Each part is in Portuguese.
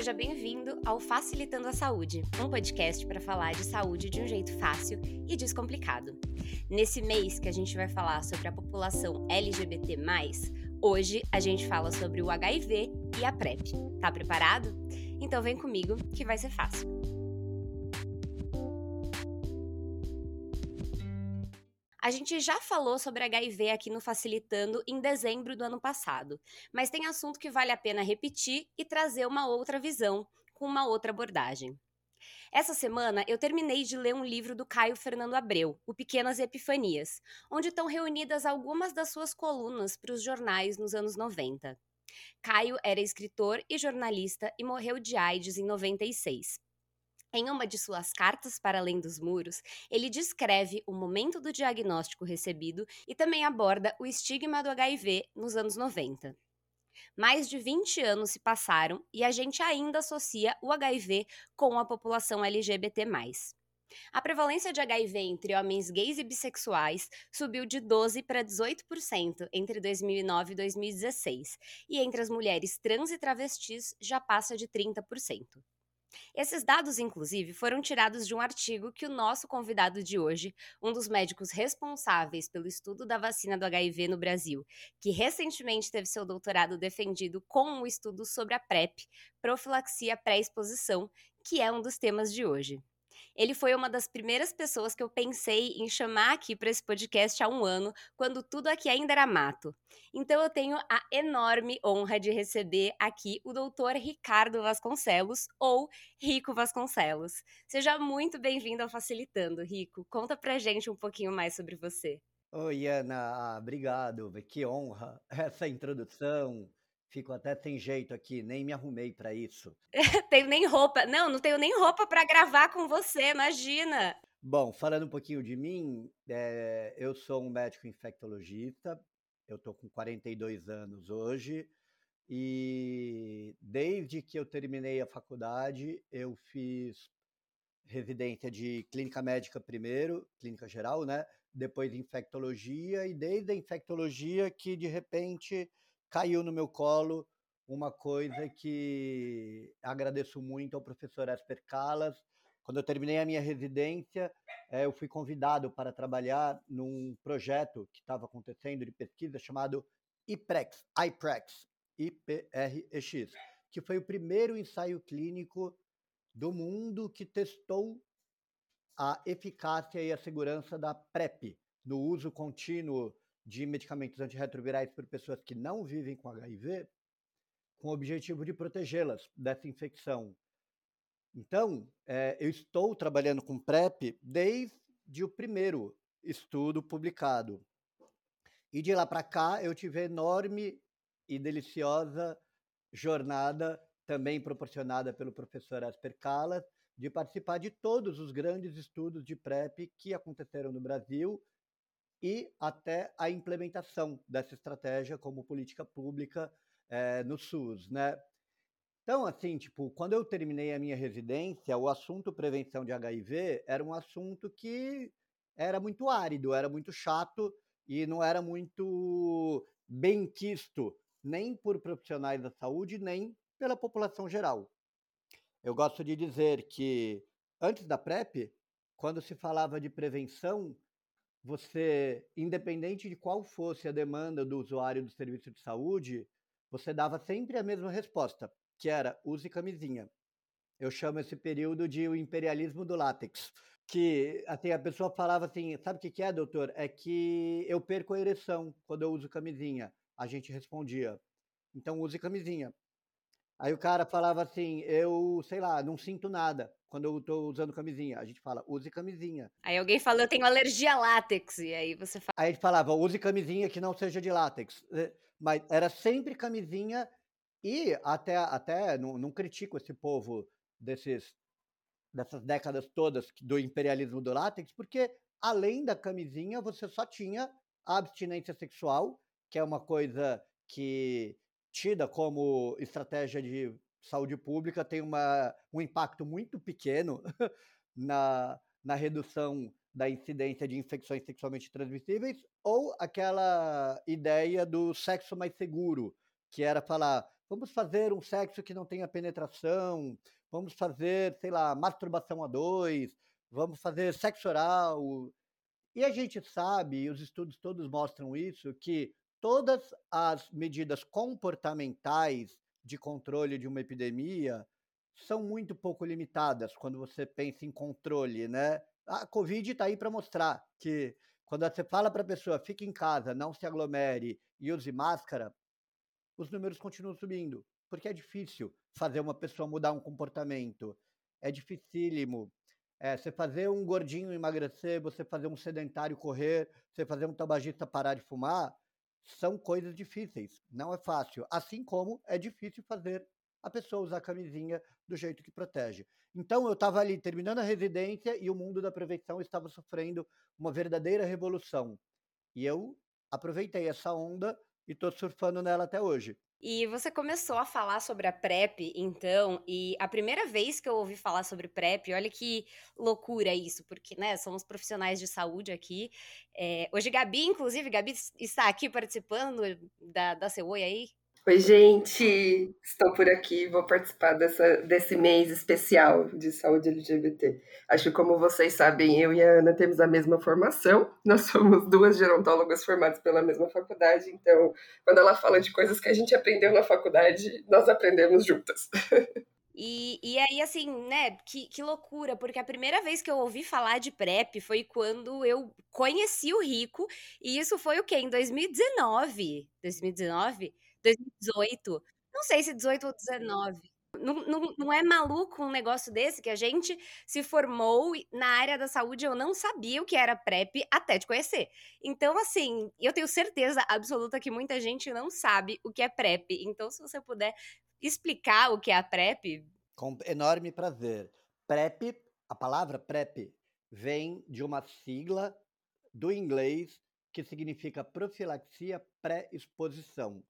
seja bem-vindo ao Facilitando a Saúde, um podcast para falar de saúde de um jeito fácil e descomplicado. Nesse mês que a gente vai falar sobre a população LGBT, hoje a gente fala sobre o HIV e a PrEP. Tá preparado? Então vem comigo que vai ser fácil. A gente já falou sobre HIV aqui no Facilitando em dezembro do ano passado, mas tem assunto que vale a pena repetir e trazer uma outra visão, com uma outra abordagem. Essa semana eu terminei de ler um livro do Caio Fernando Abreu, O Pequenas Epifanias, onde estão reunidas algumas das suas colunas para os jornais nos anos 90. Caio era escritor e jornalista e morreu de AIDS em 96. Em uma de suas cartas para além dos muros, ele descreve o momento do diagnóstico recebido e também aborda o estigma do HIV nos anos 90. Mais de 20 anos se passaram e a gente ainda associa o HIV com a população LGBT. A prevalência de HIV entre homens gays e bissexuais subiu de 12% para 18% entre 2009 e 2016, e entre as mulheres trans e travestis já passa de 30%. Esses dados, inclusive, foram tirados de um artigo que o nosso convidado de hoje, um dos médicos responsáveis pelo estudo da vacina do HIV no Brasil, que recentemente teve seu doutorado defendido com um estudo sobre a PrEP, profilaxia pré-exposição, que é um dos temas de hoje. Ele foi uma das primeiras pessoas que eu pensei em chamar aqui para esse podcast há um ano, quando tudo aqui ainda era mato. Então eu tenho a enorme honra de receber aqui o doutor Ricardo Vasconcelos, ou Rico Vasconcelos. Seja muito bem-vindo ao Facilitando, Rico. Conta pra gente um pouquinho mais sobre você. Oi, Ana, obrigado. Que honra essa introdução. Fico até sem jeito aqui, nem me arrumei para isso. tenho nem roupa. Não, não tenho nem roupa para gravar com você, imagina. Bom, falando um pouquinho de mim, é, eu sou um médico infectologista, eu estou com 42 anos hoje, e desde que eu terminei a faculdade, eu fiz residência de clínica médica primeiro, clínica geral, né? Depois infectologia, e desde a infectologia que de repente caiu no meu colo uma coisa que agradeço muito ao professor Esper Calas. Quando eu terminei a minha residência, eh, eu fui convidado para trabalhar num projeto que estava acontecendo de pesquisa chamado IPREX, IPREX, IPREX, que foi o primeiro ensaio clínico do mundo que testou a eficácia e a segurança da PrEP no uso contínuo de medicamentos antirretrovirais por pessoas que não vivem com HIV, com o objetivo de protegê-las dessa infecção. Então, é, eu estou trabalhando com PrEP desde o primeiro estudo publicado. E de lá para cá, eu tive enorme e deliciosa jornada, também proporcionada pelo professor Asper Calas, de participar de todos os grandes estudos de PrEP que aconteceram no Brasil e até a implementação dessa estratégia como política pública é, no SUS, né? Então, assim, tipo, quando eu terminei a minha residência, o assunto prevenção de HIV era um assunto que era muito árido, era muito chato e não era muito bem quisto, nem por profissionais da saúde, nem pela população geral. Eu gosto de dizer que antes da PrEP, quando se falava de prevenção, você, independente de qual fosse a demanda do usuário do serviço de saúde, você dava sempre a mesma resposta, que era use camisinha. Eu chamo esse período de o imperialismo do látex. Que assim, a pessoa falava assim: sabe o que é, doutor? É que eu perco a ereção quando eu uso camisinha. A gente respondia: então use camisinha. Aí o cara falava assim: eu, sei lá, não sinto nada quando eu tô usando camisinha. A gente fala, use camisinha. Aí alguém falou, eu tenho alergia a látex. E aí você fala. Aí a gente falava, use camisinha que não seja de látex. Eh, mas era sempre camisinha e até, até não, não critico esse povo desses, dessas décadas todas do imperialismo do látex, porque além da camisinha você só tinha a abstinência sexual, que é uma coisa que tida como estratégia de saúde pública tem uma, um impacto muito pequeno na, na redução da incidência de infecções sexualmente transmissíveis, ou aquela ideia do sexo mais seguro, que era falar, vamos fazer um sexo que não tenha penetração, vamos fazer, sei lá, masturbação a dois, vamos fazer sexo oral. E a gente sabe, e os estudos todos mostram isso, que todas as medidas comportamentais de controle de uma epidemia são muito pouco limitadas quando você pensa em controle, né? A Covid está aí para mostrar que quando você fala para a pessoa fique em casa, não se aglomere e use máscara, os números continuam subindo, porque é difícil fazer uma pessoa mudar um comportamento. É dificílimo. É, você fazer um gordinho emagrecer, você fazer um sedentário correr, você fazer um tabagista parar de fumar, são coisas difíceis. Não é fácil. Assim como é difícil fazer a pessoa usar a camisinha do jeito que protege. Então eu estava ali terminando a residência e o mundo da prevenção estava sofrendo uma verdadeira revolução. E eu aproveitei essa onda e estou surfando nela até hoje. E você começou a falar sobre a PrEP, então, e a primeira vez que eu ouvi falar sobre PrEP, olha que loucura isso, porque, né, somos profissionais de saúde aqui. É, hoje, Gabi, inclusive, Gabi está aqui participando da, da Seu Oi aí. Oi, gente! Estou por aqui, vou participar dessa, desse mês especial de saúde LGBT. Acho que, como vocês sabem, eu e a Ana temos a mesma formação, nós somos duas gerontólogas formadas pela mesma faculdade, então, quando ela fala de coisas que a gente aprendeu na faculdade, nós aprendemos juntas. E, e aí, assim, né, que, que loucura, porque a primeira vez que eu ouvi falar de PrEP foi quando eu conheci o Rico, e isso foi o quê? Em 2019? 2019? 2018. Não sei se 18 ou 19. Não, não, não, é maluco um negócio desse que a gente se formou na área da saúde eu não sabia o que era PrEP até te conhecer. Então, assim, eu tenho certeza absoluta que muita gente não sabe o que é PrEP. Então, se você puder explicar o que é a PrEP. Com enorme prazer. PrEP, a palavra PrEP, vem de uma sigla do inglês que significa profilaxia pré-exposição.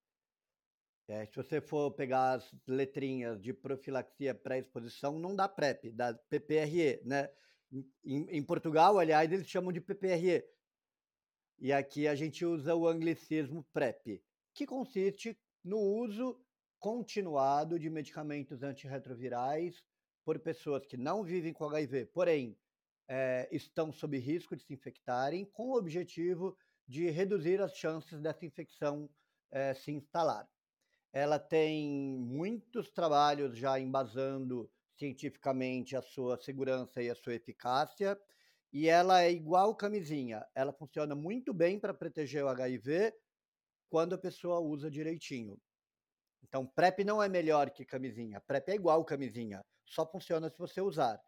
É, se você for pegar as letrinhas de profilaxia pré-exposição, não dá PrEP, dá PPRE, né? Em, em, Portugal, aliás, eles chamam de PPRE. E aqui a gente usa o anglicismo PrEP, que consiste no uso continuado de medicamentos antirretrovirais por pessoas que não vivem com HIV, porém é, estão sob risco de se infectarem, com o objetivo de reduzir as chances dessa infecção é, se instalar ela tem muitos trabalhos já embasando cientificamente a sua segurança e a sua eficácia, e ela é igual camisinha, ela funciona muito bem para proteger o HIV quando a pessoa usa direitinho. Então, PrEP não é melhor que camisinha, PrEP é igual camisinha, só funciona se você usar.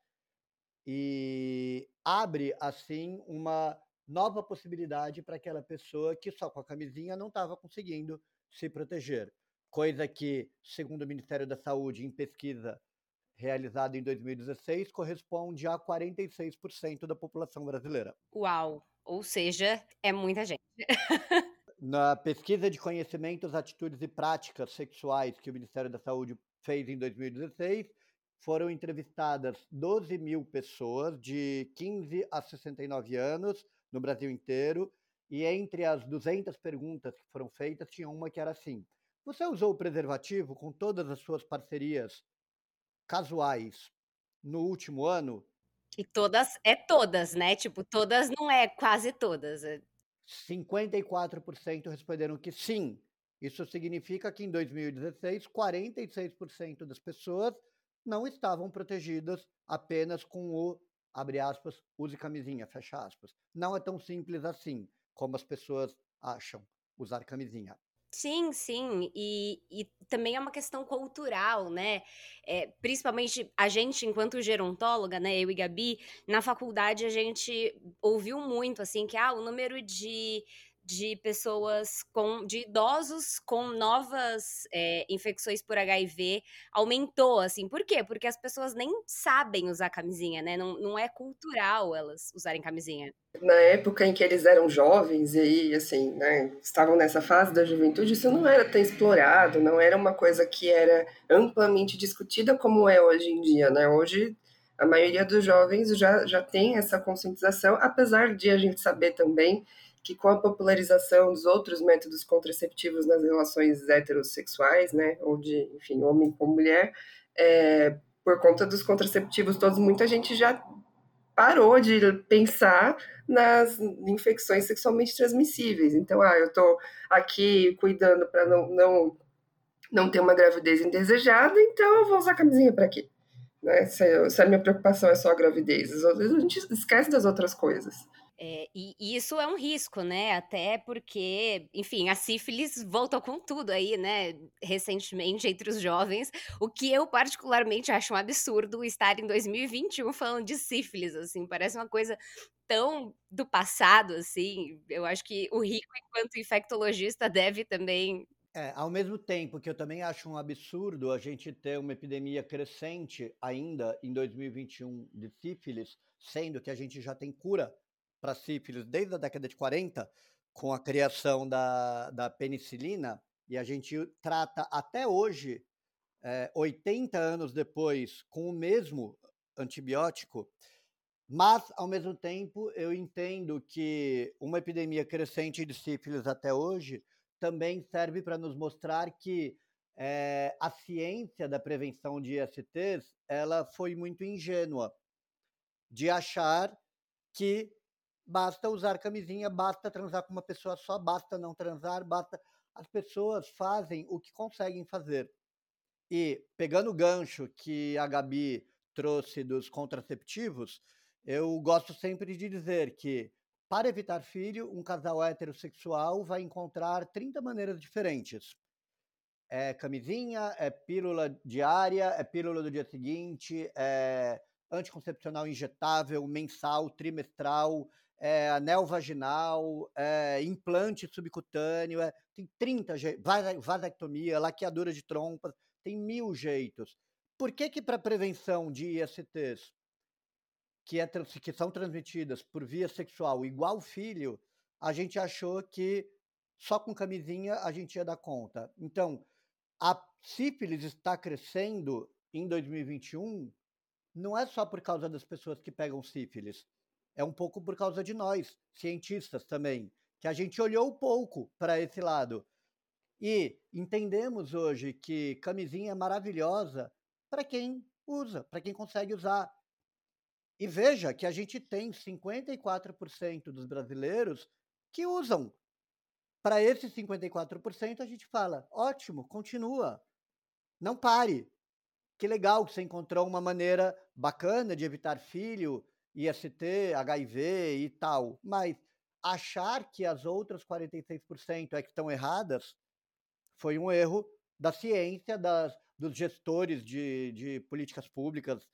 E abre, assim, uma nova possibilidade para aquela pessoa que só com a camisinha não estava conseguindo se proteger coisa que, segundo o Ministério da Saúde, em pesquisa realizada em 2016, corresponde a 46% da população brasileira. Uau! Ou seja, é muita gente. Na pesquisa de conhecimentos, atitudes e práticas sexuais que o Ministério da Saúde fez em 2016, foram entrevistadas 12 mil pessoas de 15 a 69 anos no Brasil inteiro, e entre as 200 perguntas que foram feitas, tinha uma que era assim: você usou o preservativo com todas as suas parcerias casuais no último ano? E todas, é todas, né? Tipo, todas não é quase todas. É... 54% responderam que sim. Isso significa que em 2016, 46% das pessoas não estavam protegidas apenas com o, abre aspas, use camisinha, fecha aspas. Não é tão simples assim como as pessoas acham usar camisinha. Sim, sim, e, e também é uma questão cultural, né? É, principalmente a gente, enquanto gerontóloga, né, eu e Gabi, na faculdade a gente ouviu muito, assim, que ah, o número de de pessoas com de idosos com novas é, infecções por HIV aumentou assim. Por quê? Porque as pessoas nem sabem usar camisinha né? Não, não é cultural elas usarem camisinha. Na época em que eles eram jovens e assim né estavam nessa fase da juventude isso não era tão explorado não era uma coisa que era amplamente discutida como é hoje em dia né? Hoje a maioria dos jovens já já tem essa conscientização apesar de a gente saber também que com a popularização dos outros métodos contraceptivos nas relações heterossexuais, né, ou de, enfim, homem com mulher, é, por conta dos contraceptivos todos, muita gente já parou de pensar nas infecções sexualmente transmissíveis. Então, ah, eu estou aqui cuidando para não, não, não ter uma gravidez indesejada, então eu vou usar camisinha para quê? Né? Se, se, a minha preocupação é só a gravidez, a gente esquece das outras coisas. É, e, e, isso é um risco, né? Até porque, enfim, a sífilis voltou com tudo aí, né? Recentemente, entre os jovens, o que eu particularmente acho um absurdo estar em 2021 falando de sífilis, assim, parece uma coisa tão do passado, assim. Eu acho que o Rico, enquanto infectologista, deve também é, ao mesmo tempo que eu também acho um absurdo a gente ter uma epidemia crescente ainda em 2021 de sífilis, sendo que a gente já tem cura para sífilis desde a década de 40, com a criação da, da penicilina, e a gente trata até hoje, é, 80 anos depois, com o mesmo antibiótico, mas, ao mesmo tempo, eu entendo que uma epidemia crescente de sífilis até hoje também serve para nos mostrar que é, a ciência da prevenção de ISTs ela foi muito ingênua de achar que basta usar camisinha, basta transar com uma pessoa só, basta não transar, basta. As pessoas fazem o que conseguem fazer. E pegando o gancho que a Gabi trouxe dos contraceptivos, eu gosto sempre de dizer que para evitar filho, um casal heterossexual vai encontrar 30 maneiras diferentes. É camisinha, é pílula diária, é pílula do dia seguinte, é anticoncepcional injetável, mensal, trimestral, é, anel vaginal, é, implante subcutâneo, é, tem 30 jeitos, vasectomia, laqueadura de trompas, tem mil jeitos. Por que que para prevenção de ISTs, que, é, que são transmitidas por via sexual igual filho, a gente achou que só com camisinha a gente ia dar conta? Então, a sífilis está crescendo em 2021 não é só por causa das pessoas que pegam sífilis, é um pouco por causa de nós, cientistas também, que a gente olhou pouco para esse lado. E entendemos hoje que camisinha é maravilhosa para quem usa, para quem consegue usar. E veja que a gente tem 54% dos brasileiros que usam. Para esses 54%, a gente fala: ótimo, continua. Não pare. Que legal que você encontrou uma maneira bacana de evitar filho, IST, HIV e tal, mas achar que as outras 46% é que estão erradas foi um erro da ciência, das, dos gestores de, de políticas públicas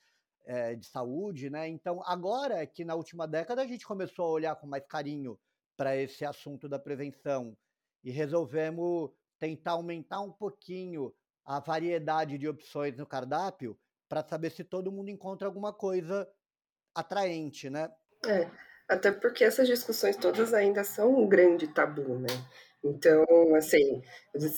é, de saúde, né? Então, agora que na última década a gente começou a olhar com mais carinho para esse assunto da prevenção e resolvemos tentar aumentar um pouquinho a variedade de opções no cardápio para saber se todo mundo encontra alguma coisa atraente, né? É, até porque essas discussões todas ainda são um grande tabu, né? Então, assim,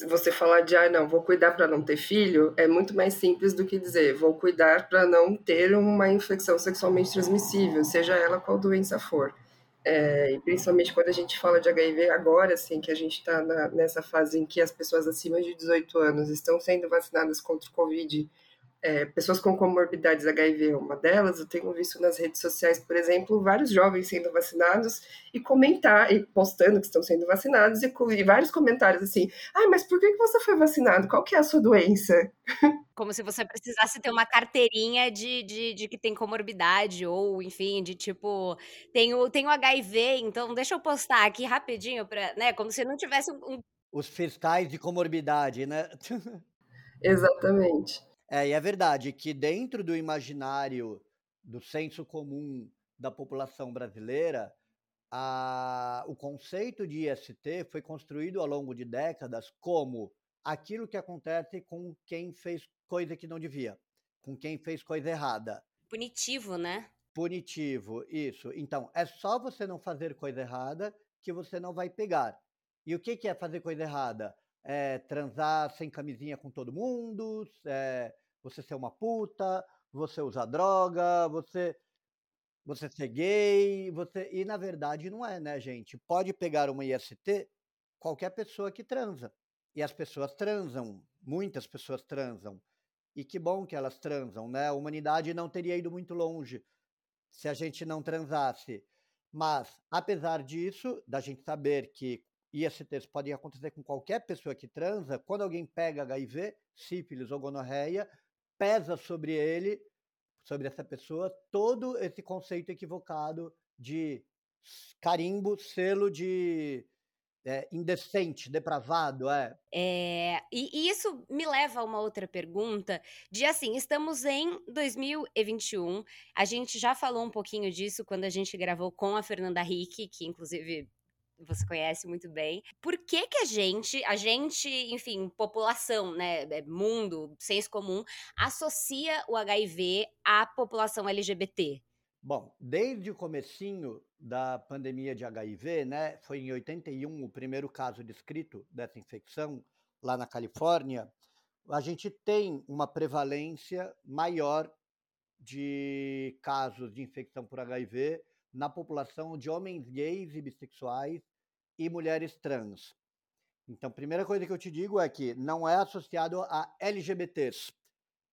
você falar de, ah, não, vou cuidar para não ter filho, é muito mais simples do que dizer, vou cuidar para não ter uma infecção sexualmente transmissível, seja ela qual doença for. É, e principalmente quando a gente fala de HIV agora, assim, que a gente está nessa fase em que as pessoas acima de 18 anos estão sendo vacinadas contra o Covid é, pessoas com comorbidades HIV é uma delas. Eu tenho visto nas redes sociais, por exemplo, vários jovens sendo vacinados e comentar e postando que estão sendo vacinados e, e vários comentários assim: "Ah, mas por que, que você foi vacinado? Qual que é a sua doença?" Como se você precisasse ter uma carteirinha de, de, de que tem comorbidade, ou enfim, de tipo, tenho, tenho HIV, então deixa eu postar aqui rapidinho, pra, né? Como se não tivesse um. Os fiscais de comorbidade, né? Exatamente. É, e é verdade que dentro do imaginário do senso comum da população brasileira, a, o conceito de IST foi construído ao longo de décadas como aquilo que acontece com quem fez coisa que não devia, com quem fez coisa errada. Punitivo, né? Punitivo, isso. Então, é só você não fazer coisa errada que você não vai pegar. E o que, que é fazer coisa errada? É transar sem camisinha com todo mundo, é você ser uma puta, você usar droga, você. você ser gay, você e na verdade não é, né, gente? Pode pegar uma IST qualquer pessoa que transa. E as pessoas transam, muitas pessoas transam. E que bom que elas transam, né? A humanidade não teria ido muito longe se a gente não transasse. Mas, apesar disso, da gente saber que ISTs podem acontecer com qualquer pessoa que transa, quando alguém pega HIV, sífilis ou gonorreia, pesa sobre ele, sobre essa pessoa, todo esse conceito equivocado de carimbo, selo de é, indecente, depravado, é. é e, isso me leva a uma outra pergunta, de assim, estamos em 2021, a gente já falou um pouquinho disso quando a gente gravou com a Fernanda Rick, que inclusive você conhece muito bem. Por que que a gente, a gente, enfim, população, né, é, mundo, senso comum, associa o HIV à população LGBT? Bom, desde o comecinho da pandemia de HIV, né, foi em 81 o primeiro caso descrito dessa infecção lá na Califórnia, a gente tem uma prevalência maior de casos de infecção por HIV na população de homens gays e bissexuais e mulheres trans. Então, primeira coisa que eu te digo é que não é associado a LGBTs.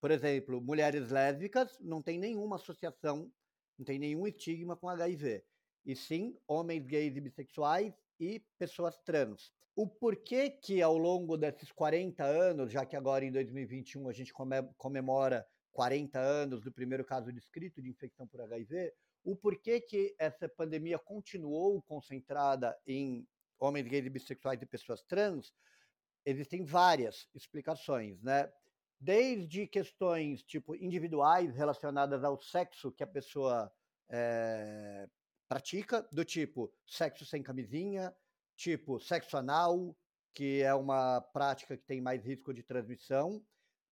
Por exemplo, mulheres lésbicas não tem nenhuma associação, não tem nenhum estigma com HIV. E sim, homens gays e bissexuais e pessoas trans. O porquê que ao longo desses 40 anos, já que agora em 2021 a gente comemora 40 anos do primeiro caso descrito de infecção por HIV, o porquê que essa pandemia continuou concentrada em homens gays e bissexuais e pessoas trans, existem várias explicações, né? Desde questões tipo individuais relacionadas ao sexo que a pessoa é, pratica, do tipo sexo sem camisinha, tipo sexo anal, que é uma prática que tem mais risco de transmissão,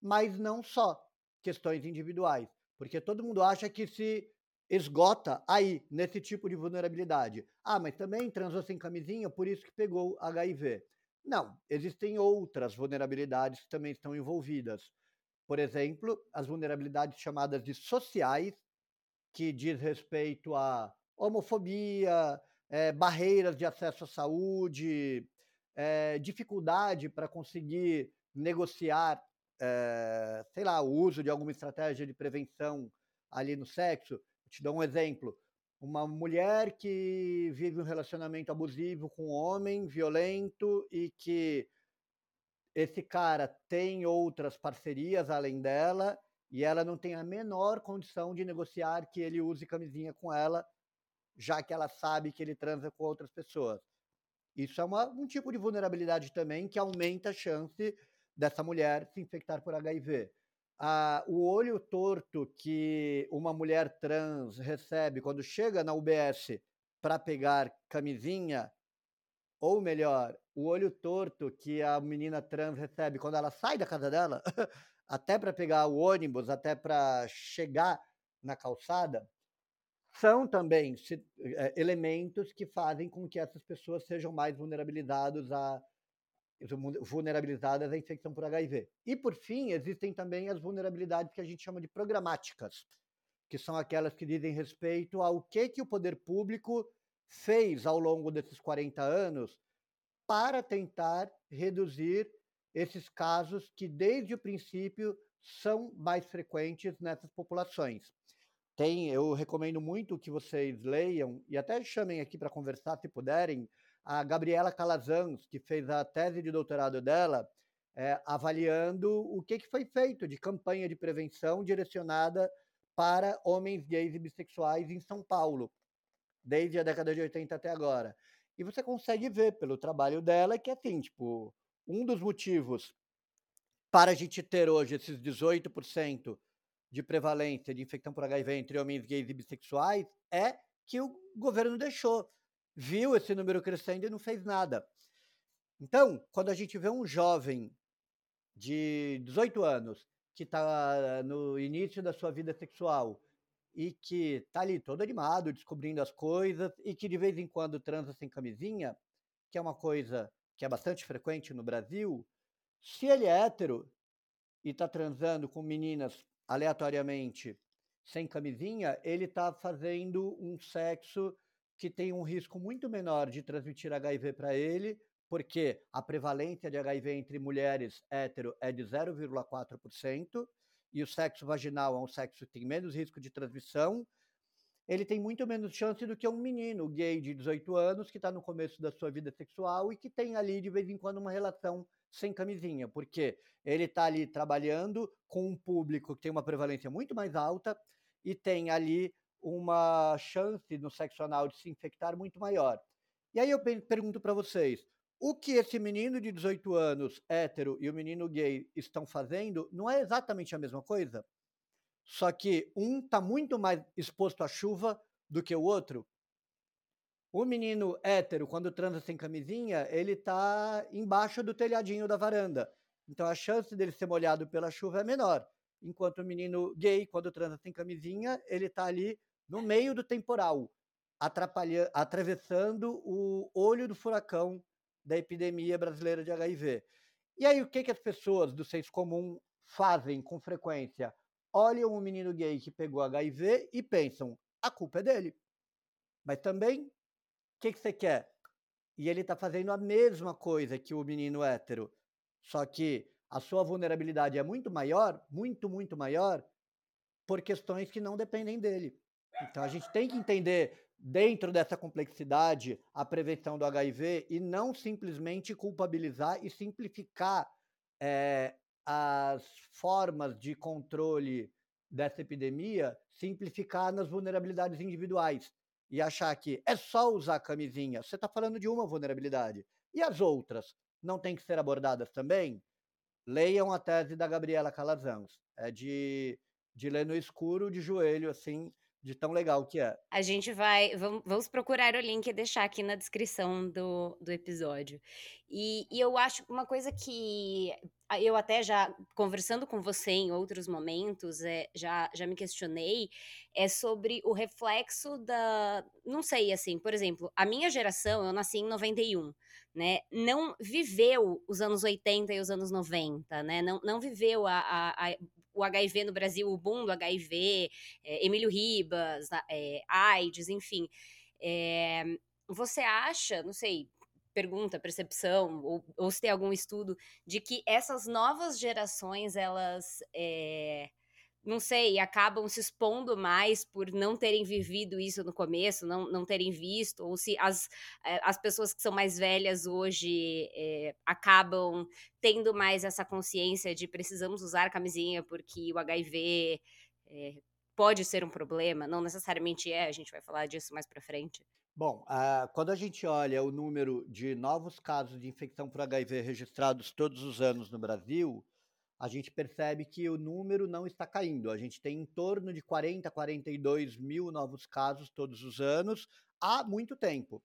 mas não só questões individuais, porque todo mundo acha que se esgota aí, nesse tipo de vulnerabilidade. Ah, mas também transou sem camisinha, por isso que pegou HIV. Não, existem outras vulnerabilidades que também estão envolvidas. Por exemplo, as vulnerabilidades chamadas de sociais, que diz respeito a homofobia, é, barreiras de acesso à saúde, é, dificuldade para conseguir negociar, é, sei lá, o uso de alguma estratégia de prevenção ali no sexo. Te dou um exemplo. Uma mulher que vive um relacionamento abusivo com um homem violento e que esse cara tem outras parcerias além dela e ela não tem a menor condição de negociar que ele use camisinha com ela, já que ela sabe que ele transa com outras pessoas. Isso é uma, um tipo de vulnerabilidade também que aumenta a chance dessa mulher se infectar por HIV a, o olho torto que uma mulher trans recebe quando chega na UBS para pegar camisinha, ou melhor, o olho torto que a menina trans recebe quando ela sai da casa dela, até para pegar o ônibus, até para chegar na calçada, são também é, elementos que fazem com que essas pessoas sejam mais vulnerabilizadas a vulnerabilizadas à infecção por HIV. E, por fim, existem também as vulnerabilidades que a gente chama de programáticas, que são aquelas que dizem respeito ao que, que o poder público fez ao longo desses 40 anos para tentar reduzir esses casos que, desde o princípio, são mais frequentes nessas populações. Tem, eu recomendo muito que vocês leiam e até chamem aqui para conversar, se puderem, a Gabriela Calazans, que fez a tese de doutorado dela, é, avaliando o que, que foi feito de campanha de prevenção direcionada para homens gays e bissexuais em São Paulo, desde a década de 80 até agora. E você consegue ver pelo trabalho dela que, assim, tipo, um dos motivos para a gente ter hoje esses 18% de prevalência de infecção por HIV entre homens gays e bissexuais é que o governo deixou viu esse número crescendo e não fez nada. Então, quando a gente vê um jovem de 18 anos que está no início da sua vida sexual e que está ali todo animado, descobrindo as coisas e que de vez em quando transa sem camisinha, que é uma coisa que é bastante frequente no Brasil, se ele é hétero e está transando com meninas aleatoriamente sem camisinha, ele está fazendo um sexo que tem um risco muito menor de transmitir HIV para ele, porque a prevalência de HIV entre mulheres hétero é de 0,4%, e o sexo vaginal é um sexo que tem menos risco de transmissão, ele tem muito menos chance do que um menino gay de 18 anos que está no começo da sua vida sexual e que tem ali de vez em quando uma relação sem camisinha, porque ele está ali trabalhando com um público que tem uma prevalência muito mais alta e tem ali uma chance no sexo anal de se infectar muito maior. E aí eu pergunto para vocês, o que esse menino de 18 anos, hétero, e o menino gay estão fazendo não é exatamente a mesma coisa? Só que um está muito mais exposto à chuva do que o outro. O menino hétero, quando transa sem camisinha, ele está embaixo do telhadinho da varanda. Então a chance dele ser molhado pela chuva é menor. Enquanto o menino gay, quando transa sem camisinha, ele está ali no meio do temporal, atravessando o olho do furacão da epidemia brasileira de HIV. E aí, o que, que as pessoas do senso comum fazem com frequência? Olham o menino gay que pegou HIV e pensam: a culpa é dele. Mas também, o que, que você quer? E ele está fazendo a mesma coisa que o menino hétero, só que a sua vulnerabilidade é muito maior, muito, muito maior, por questões que não dependem dele. Então a gente tem que entender dentro dessa complexidade a prevenção do HIV e não simplesmente culpabilizar e simplificar é, as formas de controle dessa epidemia, simplificar nas vulnerabilidades individuais e achar que é só usar camisinha. Você está falando de uma vulnerabilidade. E as outras não têm que ser abordadas também? Leiam a tese da Gabriela Calazans. É de, de ler no escuro, de joelho, assim, de tão legal que é. A gente vai. Vamos, procurar o link e deixar aqui na descrição do, do episódio. E, e eu acho uma coisa que eu até já conversando com você em outros momentos, é, já, já me questionei, é sobre o reflexo da. Não sei, assim, por exemplo, a minha geração, eu nasci em 91, né? Não viveu os anos 80 e os anos 90, né? Não, não viveu a, a, a o HIV no Brasil, o boom do HIV, é, Emílio Ribas, é, AIDS, enfim. É, você acha, não sei, pergunta, percepção, ou, ou, se tem algum estudo, de que essas novas gerações, elas. Não sei, acabam se expondo mais por não terem vivido isso no começo, não, não terem visto, ou se as, eh, as pessoas que são mais velhas hoje é, acabam tendo mais essa consciência de precisamos usar camisinha porque o HIV é, eh, pode ser um problema, não necessariamente é, a gente vai falar disso mais para frente. Bom, uh, quando a gente olha o número de novos casos de infecção por HIV registrados todos os anos no Brasil, a gente percebe que o número não está caindo. A gente tem em torno de 40, 42 mil novos casos todos os anos há muito tempo.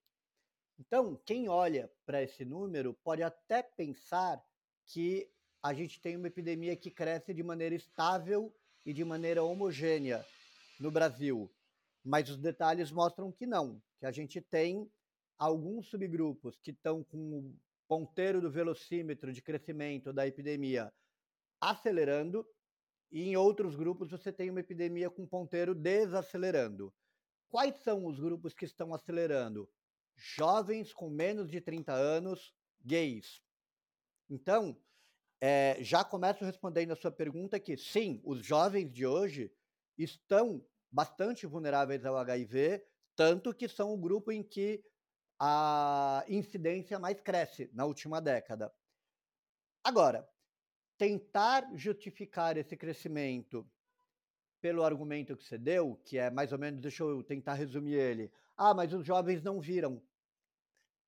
Então, quem olha para esse número pode até pensar que a gente tem uma epidemia que cresce de maneira estável e de maneira homogênea no Brasil. Mas os detalhes mostram que não, que a gente tem alguns subgrupos que estão com o ponteiro do velocímetro de crescimento da epidemia acelerando, e em outros grupos você tem uma epidemia com ponteiro desacelerando. Quais são os grupos que estão acelerando? Jovens com menos de 30 anos, gays. Então, é, já começo respondendo a sua pergunta que sim, os jovens de hoje estão bastante vulneráveis ao HIV, tanto que são o grupo em que a incidência mais cresce na última década. Agora, tentar justificar esse crescimento pelo argumento que você deu, que é mais ou menos, deixa eu tentar resumir ele. Ah, mas os jovens não viram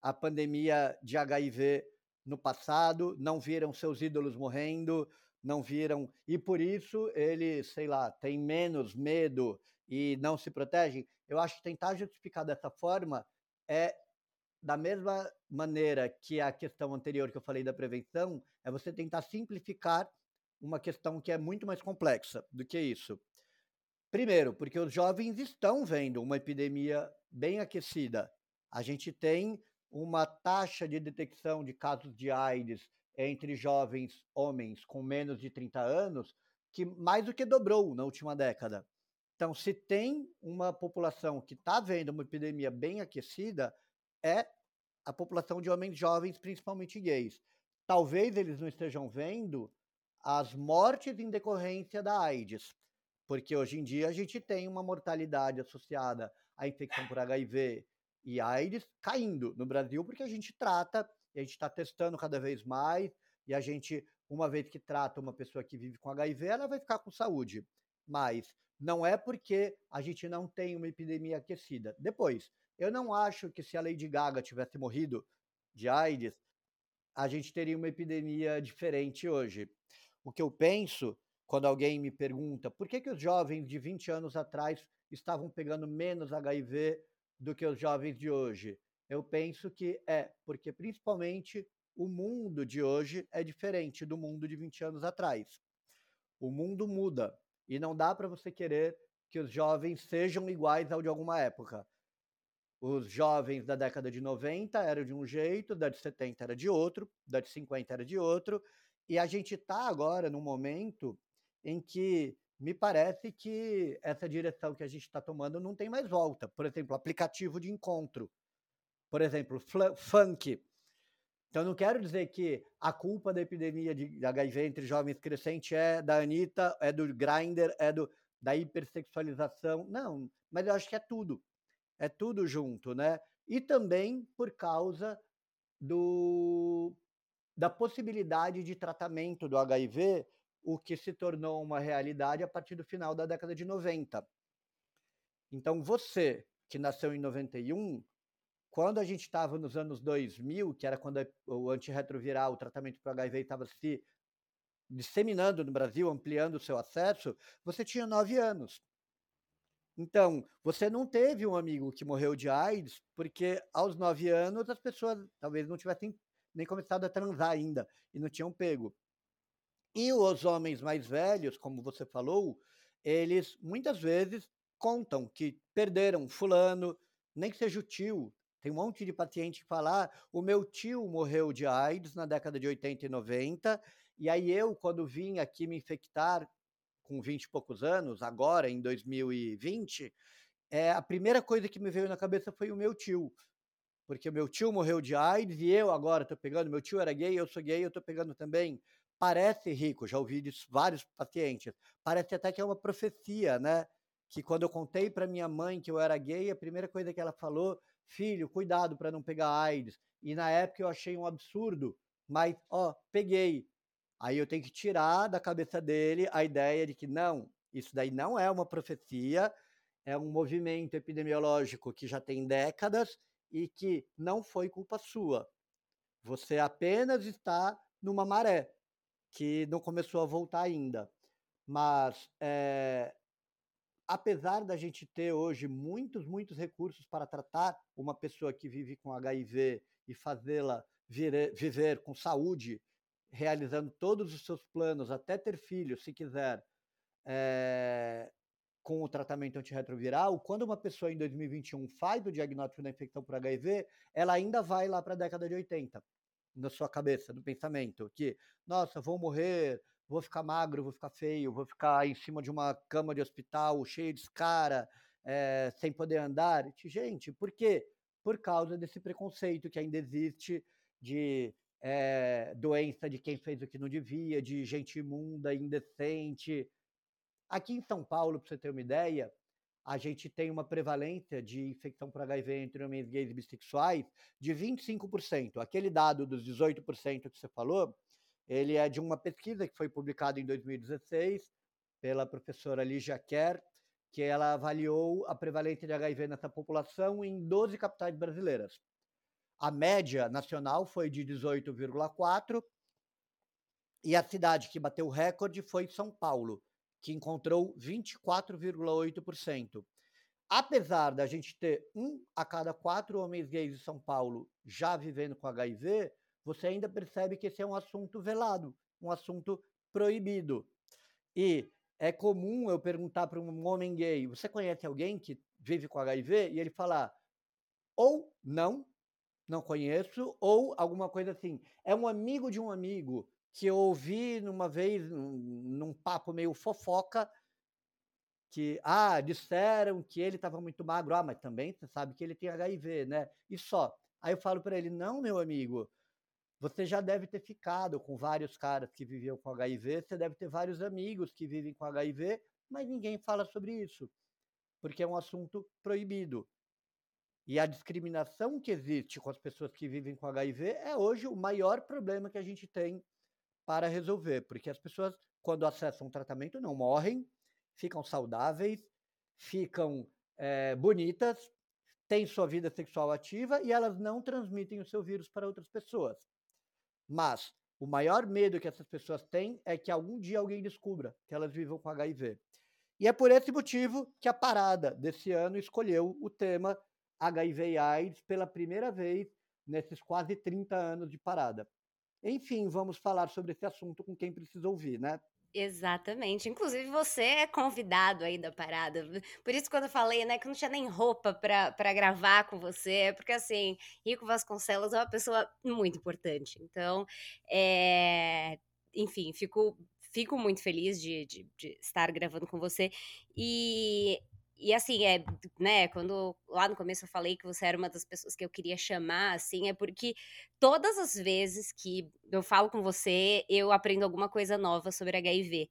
a pandemia de HIV no passado, não viram seus ídolos morrendo, não viram, e por isso eles, sei lá, têm menos medo e não se protegem. Eu acho que tentar justificar dessa forma é da mesma maneira que a questão anterior que eu falei da prevenção, é você tentar simplificar uma questão que é muito mais complexa do que isso. Primeiro, porque os jovens estão vendo uma epidemia bem aquecida. A gente tem uma taxa de detecção de casos de AIDS entre jovens homens com menos de 30 anos que mais do que dobrou na última década. Então, se tem uma população que está vendo uma epidemia bem aquecida, é a população de homens jovens, principalmente gays. Talvez eles não estejam vendo as mortes em decorrência da AIDS, porque hoje em dia a gente tem uma mortalidade associada à infecção por HIV e AIDS caindo no Brasil, porque a gente trata, a gente está testando cada vez mais, e a gente, uma vez que trata uma pessoa que vive com HIV, ela vai ficar com saúde. Mas não é porque a gente não tem uma epidemia aquecida. Depois, eu não acho que se a Lady Gaga tivesse morrido de AIDS, a gente teria uma epidemia diferente hoje. O que eu penso quando alguém me pergunta por que, que os jovens de 20 anos atrás estavam pegando menos HIV do que os jovens de hoje, eu penso que é porque principalmente o mundo de hoje é diferente do mundo de 20 anos atrás. O mundo muda. E não dá para você querer que os jovens sejam iguais ao de alguma época. Os jovens da década de 90 eram de um jeito, da de 70 era de outro, da de 50 era de outro, e a gente está agora num momento em que me parece que essa direção que a gente está tomando não tem mais volta. Por exemplo, aplicativo de encontro. Por exemplo, funk. Então, não quero dizer que a culpa da epidemia de HIV entre jovens crescente é da Anitta, é do Grindr, é do, da hipersexualização. Não, mas eu acho que é tudo. É tudo junto, né? E também por causa do, da possibilidade de tratamento do HIV, o que se tornou uma realidade a partir do final da década de 90. Então, você que nasceu em 91 quando a gente estava nos anos 2000, que era quando o antirretroviral, o tratamento para HIV estava se disseminando no Brasil, ampliando o seu acesso, você tinha nove anos. Então, você não teve um amigo que morreu de AIDS, porque aos nove anos as pessoas talvez não tivessem nem começado a transar ainda e não tinham pego. E os homens mais velhos, como você falou, eles muitas vezes contam que perderam fulano, nem que seja o tio, tem um monte de paciente que fala: ah, o meu tio morreu de AIDS na década de 80 e 90, e aí eu, quando vim aqui me infectar com 20 e poucos anos, agora em 2020, é, a primeira coisa que me veio na cabeça foi o meu tio. Porque o meu tio morreu de AIDS e eu agora estou pegando, meu tio era gay, eu sou gay, eu estou pegando também. Parece rico, já ouvi disso vários pacientes. Parece até que é uma profecia, né? Que quando eu contei para minha mãe que eu era gay, a primeira coisa que ela falou filho, cuidado para não pegar AIDS. E na época eu achei um absurdo, mas, ó, peguei. Aí eu tenho que tirar da cabeça dele a ideia de que não, isso daí não é uma profecia, é um movimento epidemiológico que já tem décadas e que não foi culpa sua. Você apenas está numa maré que não começou a voltar ainda. Mas é, apesar da gente ter hoje muitos, muitos recursos para tratar uma pessoa que vive com HIV e fazê-la viver com saúde, realizando todos os seus planos, até ter filhos, se quiser, é, com o tratamento antirretroviral, quando uma pessoa em 2021 faz o diagnóstico da infecção por HIV, ela ainda vai lá para a década de 80, na sua cabeça, no pensamento, que, nossa, vou morrer, vou ficar magro, vou ficar feio, vou ficar em cima de uma cama de hospital cheio de escara, é, sem poder andar. Gente, por quê? Por causa desse preconceito que ainda existe de é, doença de quem fez o que não devia, de gente imunda, indecente. Aqui em São Paulo, para você ter uma ideia, a gente tem uma prevalência de infecção por HIV entre homens gays e bissexuais de 25%. Aquele dado dos 18% que você falou ele é de uma pesquisa que foi publicada em 2016 pela professora Lígia Kerr, que ela avaliou a prevalência de HIV nessa população em 12 capitais brasileiras. A média nacional foi de 18,4 e a cidade que bateu o recorde foi São Paulo, que encontrou 24,8%. Apesar da gente ter um a cada quatro homens gays de São Paulo já vivendo com HIV, você ainda percebe que esse é um assunto velado, um assunto proibido. E é comum eu perguntar para um homem gay: você conhece alguém que vive com HIV? E ele falar ou não, não conheço, ou alguma coisa assim. É um amigo de um amigo que eu ouvi numa vez num, num papo meio fofoca que, ah, disseram que ele estava muito magro, ah, mas também você sabe que ele tem HIV, né? E só. Aí eu falo para ele, não, meu amigo, você já deve ter ficado com vários caras que viviam com HIV, você deve ter vários amigos que vivem com HIV, mas ninguém fala sobre isso, porque é um assunto proibido. E a discriminação que existe com as pessoas que vivem com HIV é hoje o maior problema que a gente tem para resolver, porque as pessoas, quando acessam o tratamento, não morrem, ficam saudáveis, ficam é, bonitas, têm sua vida sexual ativa e elas não transmitem o seu vírus para outras pessoas. Mas o maior medo que essas pessoas têm é que algum dia alguém descubra que elas vivam com HIV. E é por esse motivo que a parada desse ano escolheu o tema HIV e AIDS pela primeira vez nesses quase 30 anos de parada. Enfim, vamos falar sobre esse assunto com quem precisa ouvir, né? Exatamente. Inclusive, você é convidado aí da parada. Por isso, quando eu falei, né, que não tinha nem roupa para gravar com você, é porque, assim, Rico Vasconcelos é uma pessoa muito importante. Então, é... enfim, fico, fico muito feliz de, de, de estar gravando com você. E e assim, é, né, quando lá no começo eu falei que você era uma das pessoas que eu queria chamar, assim, é porque todas as vezes que eu falo com você, eu aprendo alguma coisa nova sobre HIV.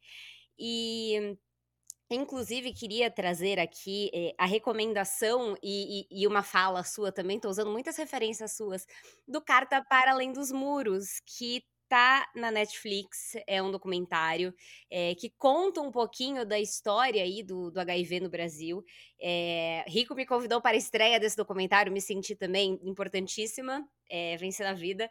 E Inclusive, queria trazer aqui eh, a recomendação e, e, e, uma fala sua também, estou usando muitas referências suas, do Carta para Além dos Muros, que tá na Netflix, é um documentário é, que conta um pouquinho da história aí do, do HIV no Brasil. É, Rico me convidou para a estreia desse documentário, me senti também importantíssima, é, vencer na vida.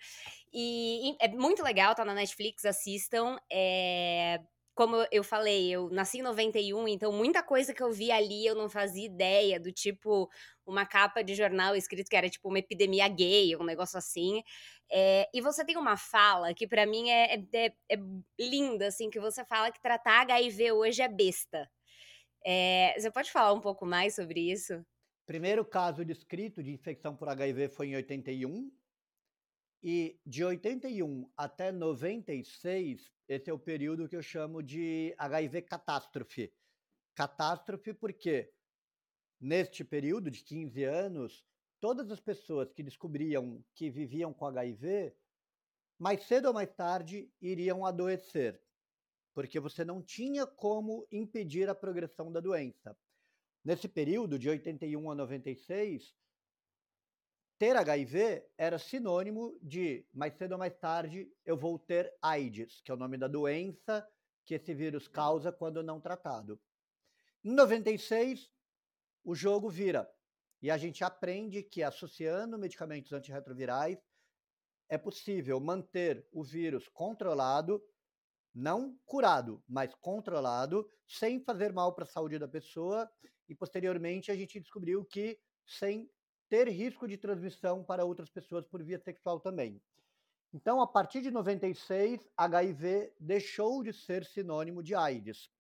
E, e, é muito legal, tá na Netflix, assistam. É, como eu falei, eu nasci em 91, então muita coisa que eu vi ali eu não fazia ideia, do tipo uma capa de jornal escrito que era tipo uma epidemia gay, um negócio assim. É, e você tem uma fala que para mim é, é, é, é, linda, assim, que você fala que tratar HIV hoje é besta. É, você pode falar um pouco mais sobre isso? Primeiro caso descrito de infecção por HIV foi em 81, e de 81 até 96, esse é o período que eu chamo de HIV catástrofe. Catástrofe porque neste período de 15 anos, todas as pessoas que descobriam que viviam com HIV, mais cedo ou mais tarde iriam adoecer, porque você não tinha como impedir a progressão da doença. Nesse período de 81 a 96, ter HIV era sinônimo de mais cedo ou mais tarde eu vou ter AIDS, que é o nome da doença que esse vírus causa quando não tratado. Em 96, o jogo vira e a gente aprende que associando medicamentos antirretrovirais é possível manter o vírus controlado, não curado, mas controlado, sem fazer mal para a saúde da pessoa. E posteriormente a gente descobriu que sem ter risco de transmissão para outras pessoas por via sexual também. Então, a partir de 96, HIV deixou de ser sinônimo de AIDS.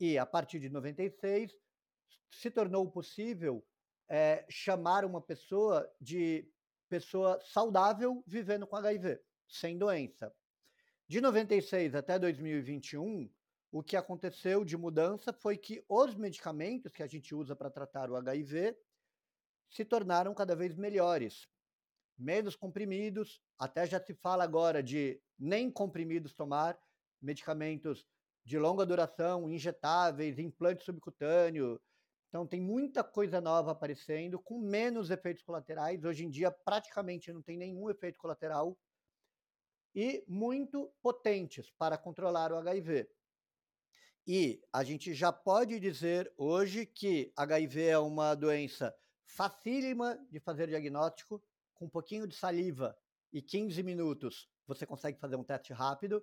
E a partir de 96, se tornou possível é, chamar uma pessoa de pessoa saudável vivendo com HIV, sem doença. De 96 até 2021, o que aconteceu de mudança foi que os medicamentos que a gente usa para tratar o HIV se tornaram cada vez melhores. Menos comprimidos, até já se fala agora de nem comprimidos tomar, medicamentos de longa duração, injetáveis, implante subcutâneo. Então tem muita coisa nova aparecendo com menos efeitos colaterais. Hoje em dia praticamente não tem nenhum efeito colateral e muito potentes para controlar o HIV. E a gente já pode dizer hoje que HIV é uma doença facílima de fazer diagnóstico, com um pouquinho de saliva e 15 minutos você consegue fazer um teste rápido,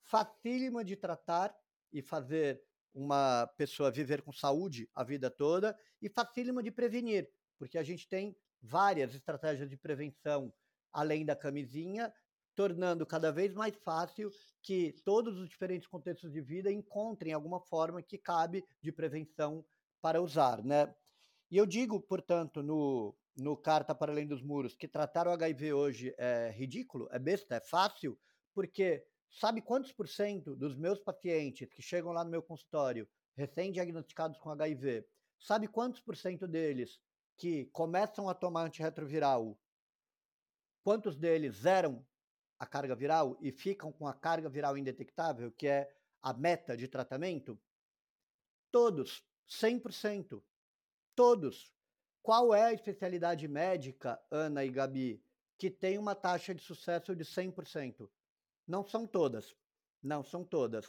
facílima de tratar e fazer uma pessoa viver com saúde a vida toda e facílima de prevenir, porque a gente tem várias estratégias de prevenção além da camisinha, tornando cada vez mais fácil que todos os diferentes contextos de vida encontrem alguma forma que cabe de prevenção para usar, né? E eu digo, portanto, no, no Carta para Além dos Muros, que tratar o HIV hoje é ridículo, é besta, é fácil, porque sabe quantos por cento dos meus pacientes que chegam lá no meu consultório recém-diagnosticados com HIV, sabe quantos por cento deles que começam a tomar antirretroviral, quantos deles zeram a carga viral e ficam com a carga viral indetectável, que é a meta de tratamento? Todos, 100%. Todos. Qual é a especialidade médica, Ana e Gabi, que tem uma taxa de sucesso de 100%? Não são todas. Não são todas.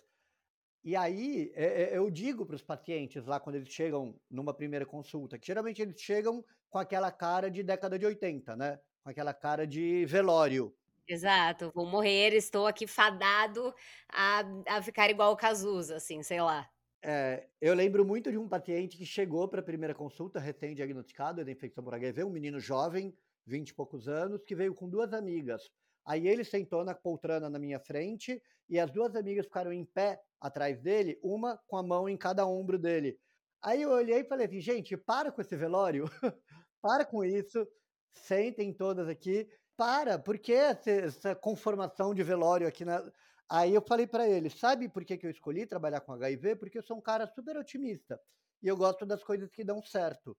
E aí, é, é, eu digo para os pacientes lá, quando eles chegam numa primeira consulta, que geralmente eles chegam com aquela cara de década de 80, né? Com aquela cara de velório. Exato, vou morrer, estou aqui fadado a, a ficar igual o Cazuza, assim, sei lá. É, eu lembro muito de um paciente que chegou para a primeira consulta, recém-diagnosticado de infecção por HIV, um menino jovem, 20 e poucos anos, que veio com duas amigas. Aí ele sentou na poltrona na minha frente e as duas amigas ficaram em pé atrás dele, uma com a mão em cada ombro dele. Aí eu olhei e falei assim, gente, para com esse velório, para com isso, sentem todas aqui, para, por que essa conformação de velório aqui na. Aí eu falei para ele, sabe por que, que eu escolhi trabalhar com HIV? Porque eu sou um cara super otimista e eu gosto das coisas que dão certo.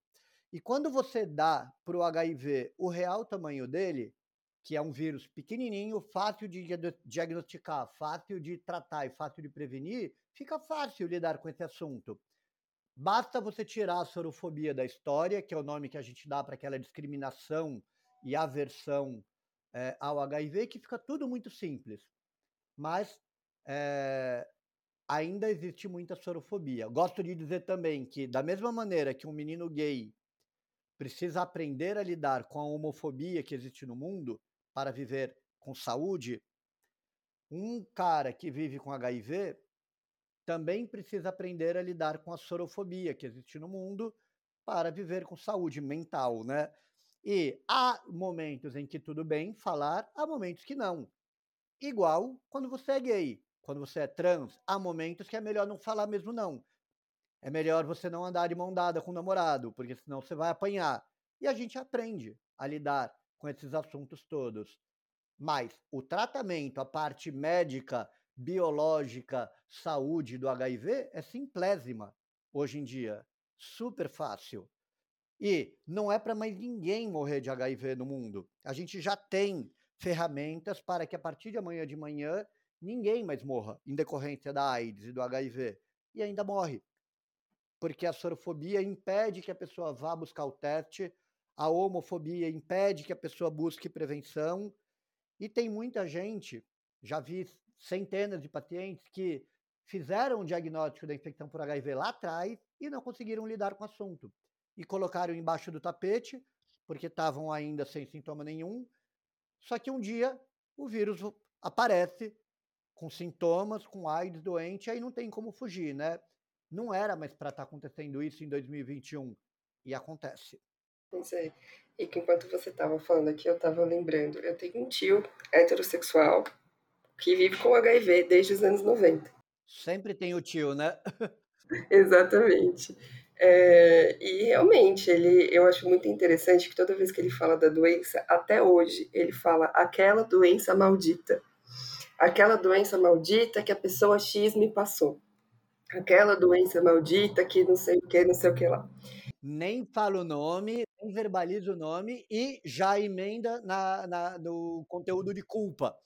E quando você dá para o HIV o real tamanho dele, que é um vírus pequenininho, fácil de diagnosticar, fácil de tratar e fácil de prevenir, fica fácil lidar com esse assunto. Basta você tirar a sorofobia da história, que é o nome que a gente dá para aquela discriminação e aversão é, ao HIV, que fica tudo muito simples. Mas é, ainda existe muita sorofobia. Gosto de dizer também que, da mesma maneira que um menino gay precisa aprender a lidar com a homofobia que existe no mundo, para viver com saúde, um cara que vive com HIV também precisa aprender a lidar com a sorofobia que existe no mundo para viver com saúde mental, né? E há momentos em que tudo bem falar, há momentos que não. Igual quando você é gay, quando você é trans, há momentos que é melhor não falar mesmo não. É melhor você não andar de mão dada com o namorado, porque senão você vai apanhar. E a gente aprende a lidar com esses assuntos todos. Mas o tratamento, a parte médica, biológica, saúde do HIV é simplésima hoje em dia. Super fácil. E não é para mais ninguém morrer de HIV no mundo. A gente já tem ferramentas para que a partir de amanhã de manhã ninguém mais morra em decorrência da AIDS e do HIV. E ainda morre. Porque a sorofobia impede que a pessoa vá buscar o teste a homofobia impede que a pessoa busque prevenção. E tem muita gente, já vi centenas de pacientes que fizeram o diagnóstico da infecção por HIV lá atrás e não conseguiram lidar com o assunto. E colocaram embaixo do tapete, porque estavam ainda sem sintoma nenhum. Só que um dia o vírus aparece com sintomas, com AIDS doente, aí não tem como fugir, né? Não era mais para estar tá acontecendo isso em 2021 e acontece. Pois é. E que enquanto você estava falando aqui, eu estava lembrando, eu tenho um tio heterossexual que vive com HIV desde os anos 90. Sempre tem o tio, né? Exatamente. É, e realmente, ele, eu acho muito interessante que toda vez que ele fala da doença, até hoje, ele fala aquela doença maldita. Aquela doença maldita que a pessoa X me passou. Aquela doença maldita que não sei o que, não sei o que lá. Nem fala o nome, nem verbaliza o nome e já emenda na, na, no conteúdo de culpa.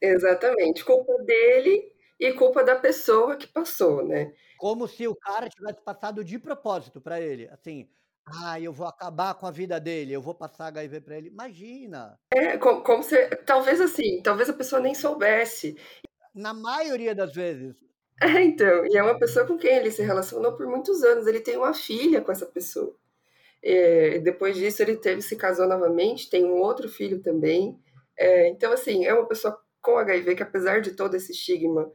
Exatamente. Culpa dele e culpa da pessoa que passou, né? Como se o cara tivesse passado de propósito para ele. Assim, ah, eu vou acabar com a vida dele, eu vou passar HIV para ele. Imagina. É, como, como se. Talvez assim, talvez a pessoa nem soubesse. Na maioria das vezes. É, então, e é uma pessoa com quem ele se relacionou por muitos anos. Ele tem uma filha com essa pessoa. É, depois disso, ele teve se casou novamente, tem um outro filho também. É, então, assim, é uma pessoa com HIV que, apesar de todo esse estigma,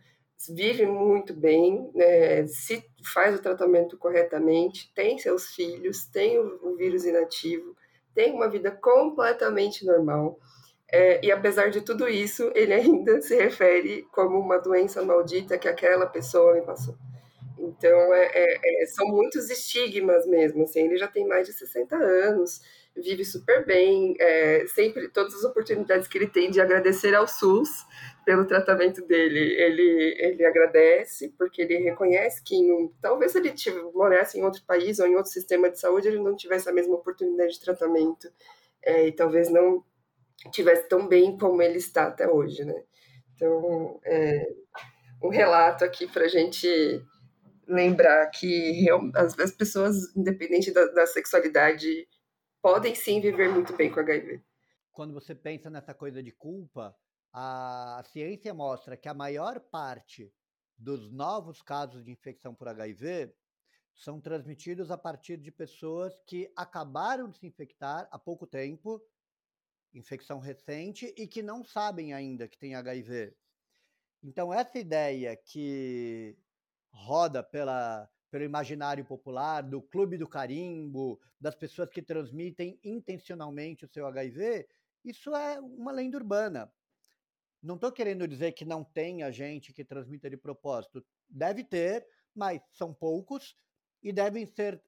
vive muito bem, né, se faz o tratamento corretamente, tem seus filhos, tem o, o vírus inativo, tem uma vida completamente normal. É, e apesar de tudo isso, ele ainda se refere como uma doença maldita que aquela pessoa me passou. Então, é, é, é, são muitos estigmas mesmo, assim, ele já tem mais de 60 anos, vive super bem, é, sempre, todas as oportunidades que ele tem de agradecer ao SUS pelo tratamento dele, ele, ele agradece, porque ele reconhece que em, talvez ele tivesse, morasse em outro país ou em outro sistema de saúde, ele não tivesse a mesma oportunidade de tratamento, é, e talvez não tivesse tão bem como ele está até hoje, né? Então, é, um relato aqui para a gente lembrar que as, as pessoas, independente da, da, sexualidade, podem sim viver muito bem com HIV. Quando você pensa nessa coisa de culpa, a, ciência mostra que a maior parte dos novos casos de infecção por HIV são transmitidos a partir de pessoas que acabaram de se infectar há pouco tempo, infecção recente, e que não sabem ainda que tem HIV. Então, essa ideia que roda pela, pelo imaginário popular, do clube do carimbo, das pessoas que transmitem intencionalmente o seu HIV, isso é uma lenda urbana. Não estou querendo dizer que não tenha gente que transmita de propósito. Deve ter, mas são poucos e devem ser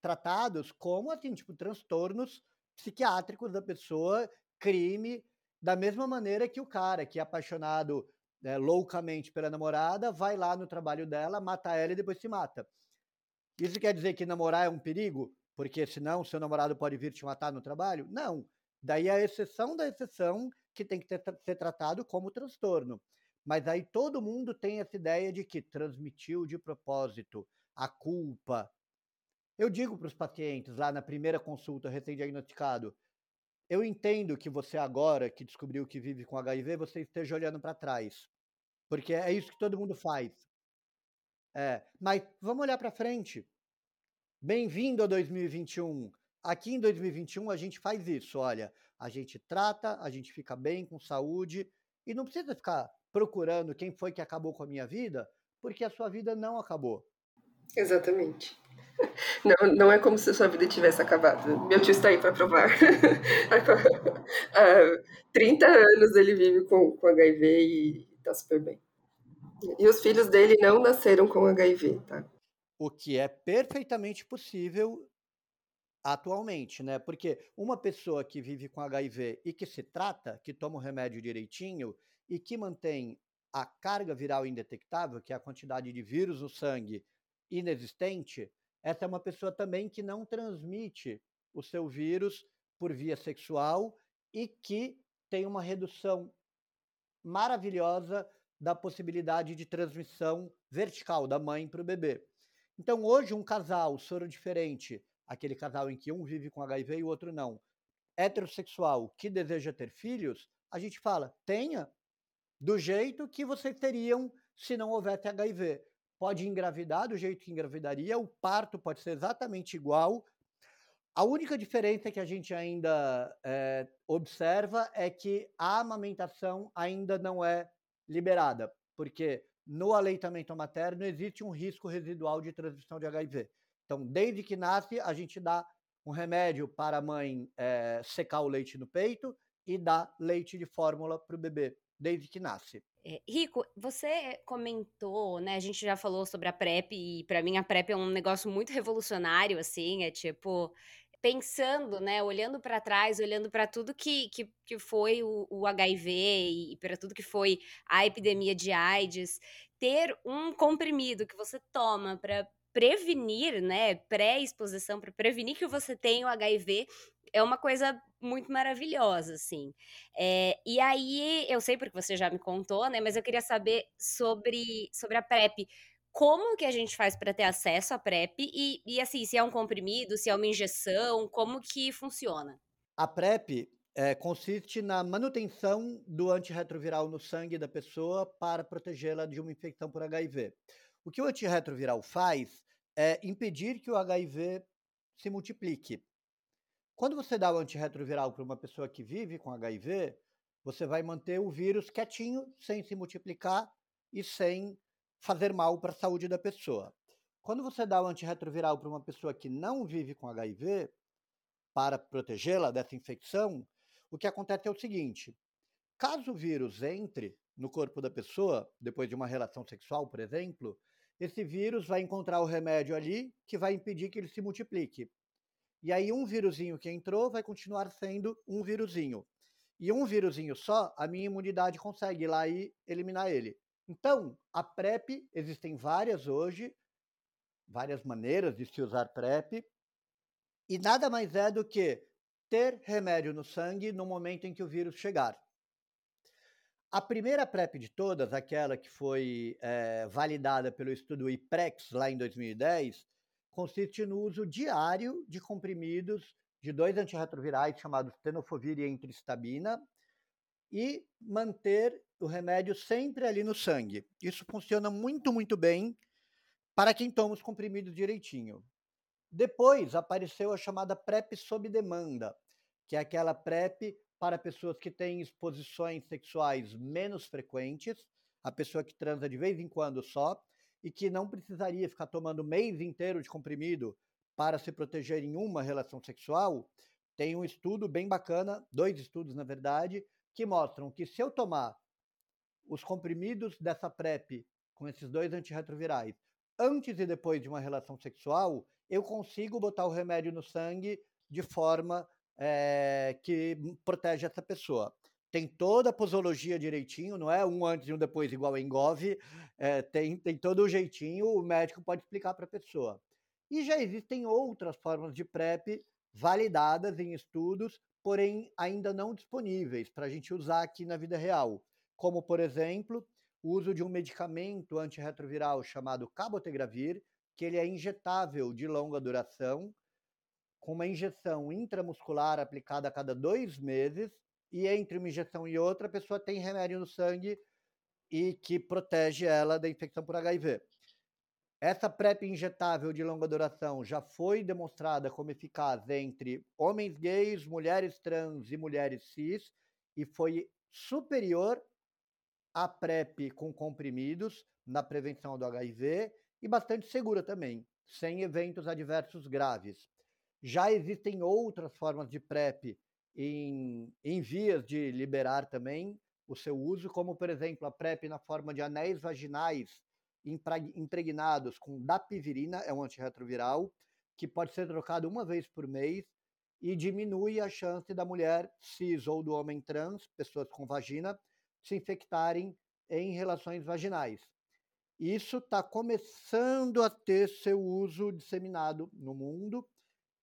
tratados como assim, tipo, transtornos psiquiátricos da pessoa, crime, da mesma maneira que o cara que é apaixonado né, loucamente pela namorada, vai lá no trabalho dela, mata ela e depois se mata. Isso quer dizer que namorar é um perigo? Porque senão seu namorado pode vir te matar no trabalho? Não. Daí a exceção da exceção que tem que ter, ser tratado como transtorno. Mas aí todo mundo tem essa ideia de que transmitiu de propósito a culpa. Eu digo para os pacientes lá na primeira consulta recém-diagnosticado, eu entendo que você agora, que descobriu que vive com HIV, você esteja olhando para trás. Porque é isso que todo mundo faz. É, mas vamos olhar para frente. Bem-vindo a 2021. Aqui em 2021 a gente faz isso, olha, a gente trata, a gente fica bem com saúde e não precisa ficar procurando quem foi que acabou com a minha vida, porque a sua vida não acabou. Exatamente. Não, não é como se a sua vida tivesse acabado. Meu tio está aí para provar. Há 30 anos ele vive com, com HIV e está super bem. E os filhos dele não nasceram com HIV, tá? O que é perfeitamente possível atualmente, né? Porque uma pessoa que vive com HIV e que se trata, que toma o remédio direitinho e que mantém a carga viral indetectável, que é a quantidade de vírus no sangue inexistente, essa é uma pessoa também que não transmite o seu vírus por via sexual e que tem uma redução maravilhosa da possibilidade de transmissão vertical da mãe para o bebê. Então, hoje, um casal soro diferente, aquele casal em que um vive com HIV e o outro não, heterossexual que deseja ter filhos, a gente fala, tenha do jeito que vocês teriam se não houvesse HIV pode engravidar do jeito que engravidaria, o parto pode ser exatamente igual. A única diferença que a gente ainda é, observa é que a amamentação ainda não é liberada, porque no aleitamento materno existe um risco residual de transmissão de HIV. Então, desde que nasce, a gente dá um remédio para a mãe é, secar o leite no peito e dá leite de fórmula para o bebê, desde que nasce. É, Rico, você comentou, né? A gente já falou sobre a PrEP e para mim a PrEP é um negócio muito revolucionário, assim, é tipo pensando, né, olhando para trás, olhando para tudo que, que, que foi o, o HIV e para tudo que foi a epidemia de AIDS, ter um comprimido que você toma para prevenir, né, pré-exposição, para prevenir que você tenha o HIV, é uma coisa muito maravilhosa, assim. É, e aí, eu sei porque você já me contou, né? Mas eu queria saber sobre, sobre a PrEP. Como que a gente faz para ter acesso à PrEP? E, e, assim, se é um comprimido, se é uma injeção, como que funciona? A PrEP é, consiste na manutenção do antirretroviral no sangue da pessoa para protegê-la de uma infecção por HIV. O que o antirretroviral faz é impedir que o HIV se multiplique. Quando você dá o antirretroviral para uma pessoa que vive com HIV, você vai manter o vírus quietinho, sem se multiplicar e sem fazer mal para a saúde da pessoa. Quando você dá o antirretroviral para uma pessoa que não vive com HIV, para protegê-la dessa infecção, o que acontece é o seguinte: caso o vírus entre no corpo da pessoa, depois de uma relação sexual, por exemplo, esse vírus vai encontrar o remédio ali que vai impedir que ele se multiplique. E aí um vírusinho que entrou vai continuar sendo um vírusinho. E um vírusinho só, a minha imunidade consegue ir lá e eliminar ele. Então, a PrEP, existem várias hoje, várias maneiras de se usar PrEP, e nada mais é do que ter remédio no sangue no momento em que o vírus chegar. A primeira PrEP de todas, aquela que foi é, validada pelo estudo IPREX lá em 2010, consiste no uso diário de comprimidos de dois antirretrovirais chamados tenofovir e entristabina e manter o remédio sempre ali no sangue. Isso funciona muito, muito bem para quem toma os comprimidos direitinho. Depois apareceu a chamada PrEP sob demanda, que é aquela PrEP para pessoas que têm exposições sexuais menos frequentes, a pessoa que transa de vez em quando só, e que não precisaria ficar tomando mês inteiro de comprimido para se proteger em uma relação sexual, tem um estudo bem bacana, dois estudos na verdade, que mostram que se eu tomar os comprimidos dessa PrEP com esses dois antirretrovirais antes e depois de uma relação sexual, eu consigo botar o remédio no sangue de forma é, que protege essa pessoa tem toda a posologia direitinho, não é um antes e um depois igual em Gov, é, tem, tem todo o jeitinho, o médico pode explicar para a pessoa. E já existem outras formas de PrEP validadas em estudos, porém ainda não disponíveis para a gente usar aqui na vida real, como, por exemplo, o uso de um medicamento antirretroviral chamado cabotegravir, que ele é injetável de longa duração, com uma injeção intramuscular aplicada a cada dois meses, e entre uma injeção e outra, a pessoa tem remédio no sangue e que protege ela da infecção por HIV. Essa PrEP injetável de longa duração já foi demonstrada como eficaz entre homens gays, mulheres trans e mulheres cis e foi superior à PrEP com comprimidos na prevenção do HIV e bastante segura também, sem eventos adversos graves. Já existem outras formas de PrEP em, em vias de liberar também o seu uso, como, por exemplo, a PrEP na forma de anéis vaginais impregnados com dapivirina, é um antirretroviral, que pode ser trocado uma vez por mês e diminui a chance da mulher cis ou do homem trans, pessoas com vagina, se infectarem em relações vaginais. Isso está começando a ter seu uso disseminado no mundo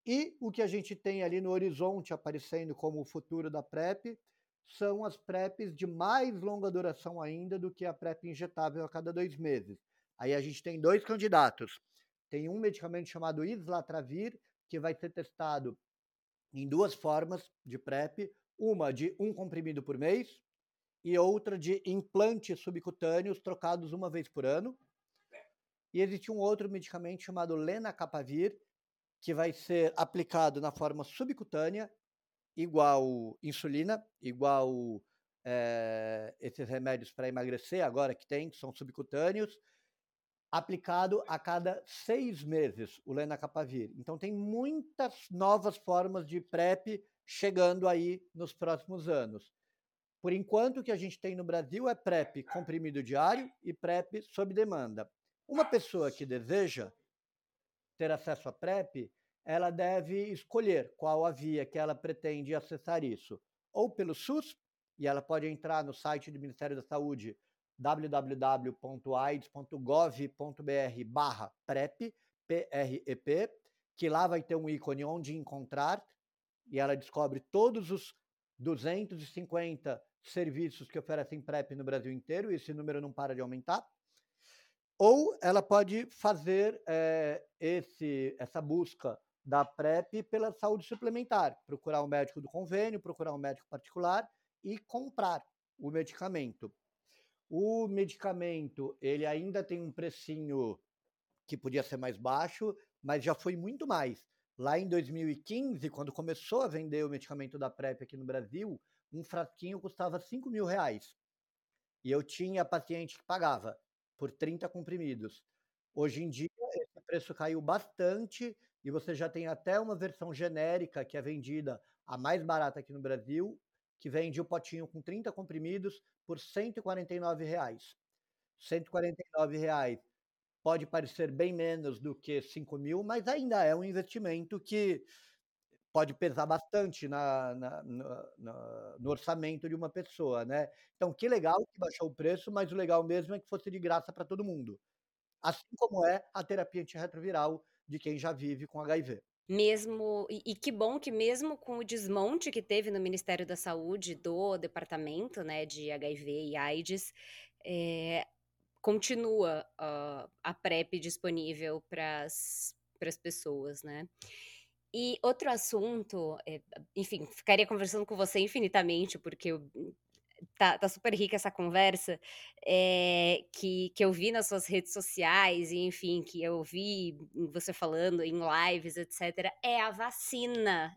e o que a gente tem ali no horizonte aparecendo como o futuro da PrEP são as PrEPs de mais longa duração ainda do que a PrEP injetável a cada dois meses. Aí a gente tem dois candidatos. Tem um medicamento chamado islatravir, que vai ser testado em duas formas de PrEP, uma de um comprimido por mês e outra de implantes subcutâneos trocados uma vez por ano. E existe um outro medicamento chamado lenacapavir, que vai ser aplicado na forma subcutânea, igual insulina, igual é, esses remédios para emagrecer agora que tem, que são subcutâneos, aplicado a cada seis meses, o lenacapavir. Então tem muitas novas formas de PrEP chegando aí nos próximos anos. Por enquanto, o que a gente tem no Brasil é PrEP comprimido diário e PrEP sob demanda. Uma pessoa que deseja ter acesso à PrEP, ela deve escolher qual a via que ela pretende acessar isso. Ou pelo SUS, e ela pode entrar no site do Ministério da Saúde www.aids.gov.br barra PrEP, P-R-E-P, que lá vai ter um ícone onde encontrar, e ela descobre todos os 250 serviços que oferecem PrEP no Brasil inteiro, e esse número não para de aumentar. Ou ela pode fazer é, esse, essa busca da PrEP pela saúde suplementar, procurar um médico do convênio, procurar um médico particular e comprar o medicamento. O medicamento, ele ainda tem um precinho que podia ser mais baixo, mas já foi muito mais. Lá em 2015, quando começou a vender o medicamento da PrEP aqui no Brasil, um frasquinho custava 5 mil reais. E eu tinha paciente que pagava por 30 comprimidos. Hoje em dia, esse preço caiu bastante e você já tem até uma versão genérica que é vendida a mais barata aqui no Brasil, que vende o potinho com 30 comprimidos por 149 reais. 149 reais pode parecer bem menos do que 5 mil, mas ainda é um investimento que pode pesar bastante na, na, na, no orçamento de uma pessoa, né? Então, que legal que baixou o preço, mas o legal mesmo é que fosse de graça para todo mundo. Assim como é a terapia antirretroviral de quem já vive com HIV. Mesmo, e, e, que bom que mesmo com o desmonte que teve no Ministério da Saúde do departamento né, de HIV e AIDS, é, continua uh, a PrEP disponível para as pessoas, né? E outro assunto, é, enfim, ficaria conversando com você infinitamente, porque eu, tá, tá super rica essa conversa, é, que, que eu vi nas suas redes sociais, e enfim, que eu vi você falando em lives, etc., é a vacina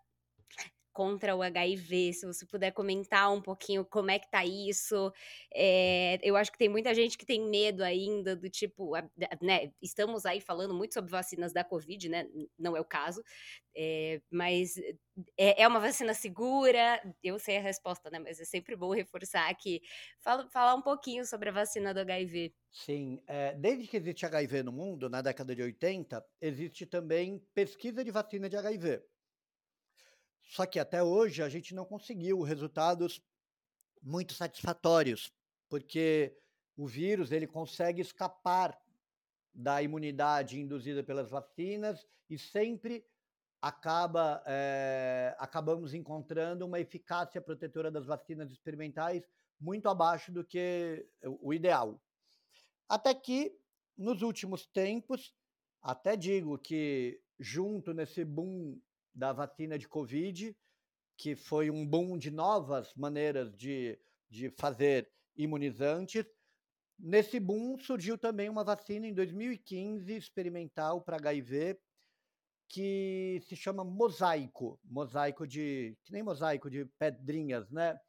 contra o HIV, se você puder comentar um pouquinho como é que tá isso. É, eu acho que tem muita gente que tem medo ainda do tipo, né? Estamos aí falando muito sobre vacinas da Covid, né? Não é o caso, é, mas é, é, uma vacina segura? Eu sei a resposta, né? Mas é sempre bom reforçar aqui. Fala, falar um pouquinho sobre a vacina do HIV. Sim, desde que existe HIV no mundo, na década de 80, existe também pesquisa de vacina de HIV. Só que até hoje a gente não conseguiu resultados muito satisfatórios, porque o vírus ele consegue escapar da imunidade induzida pelas vacinas e sempre acaba é, acabamos encontrando uma eficácia protetora das vacinas experimentais muito abaixo do que o ideal. Até que nos últimos tempos, até digo que junto nesse boom da vacina de Covid, que foi um boom de novas maneiras de, de fazer imunizantes. Nesse boom surgiu também uma vacina em 2015 experimental para HIV que se chama mosaico, mosaico de que nem mosaico de pedrinhas, né?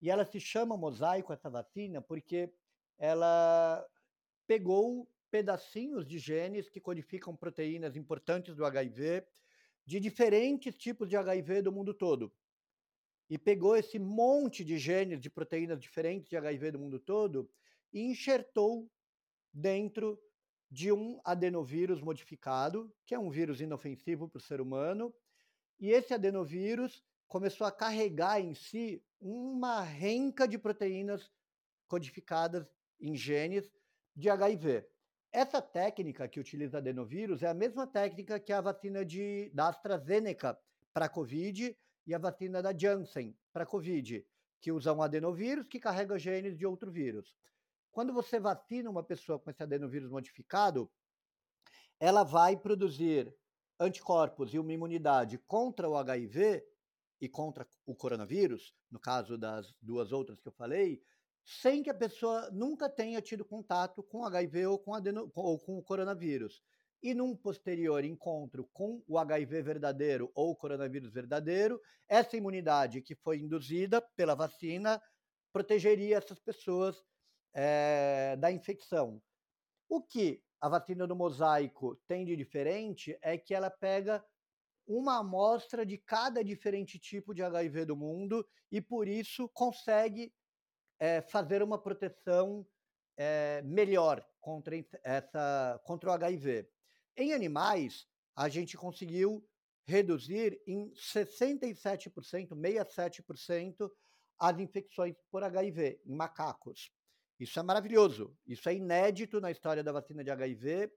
E ela se chama mosaico essa vacina porque ela pegou pedacinhos de genes que codificam proteínas importantes do HIV de diferentes tipos de HIV do mundo todo. E pegou esse monte de genes de proteínas diferentes de HIV do mundo todo e enxertou dentro de um adenovírus modificado, que é um vírus inofensivo para o ser humano. E esse adenovírus começou a carregar em si uma renca de proteínas codificadas em genes de HIV. Essa técnica que utiliza adenovírus é a mesma técnica que a vacina de, da AstraZeneca para Covid e a vacina da Janssen para Covid, que usam adenovírus que carrega genes de outro vírus. Quando você vacina uma pessoa com esse adenovírus modificado, ela vai produzir anticorpos e uma imunidade contra o HIV e contra o coronavírus, no caso das duas outras que eu falei, sem que a pessoa nunca tenha tido contato com HIV ou com, adeno, ou com o coronavírus. E num posterior encontro com o HIV verdadeiro ou o coronavírus verdadeiro, essa imunidade que foi induzida pela vacina protegeria essas pessoas é, da infecção. O que a vacina do mosaico tem de diferente é que ela pega uma amostra de cada diferente tipo de HIV do mundo e por isso consegue é, fazer uma proteção é, melhor contra, essa, contra o HIV. Em animais, a gente conseguiu reduzir em 67%, 67% as infecções por HIV em macacos. Isso é maravilhoso, isso é inédito na história da vacina de HIV.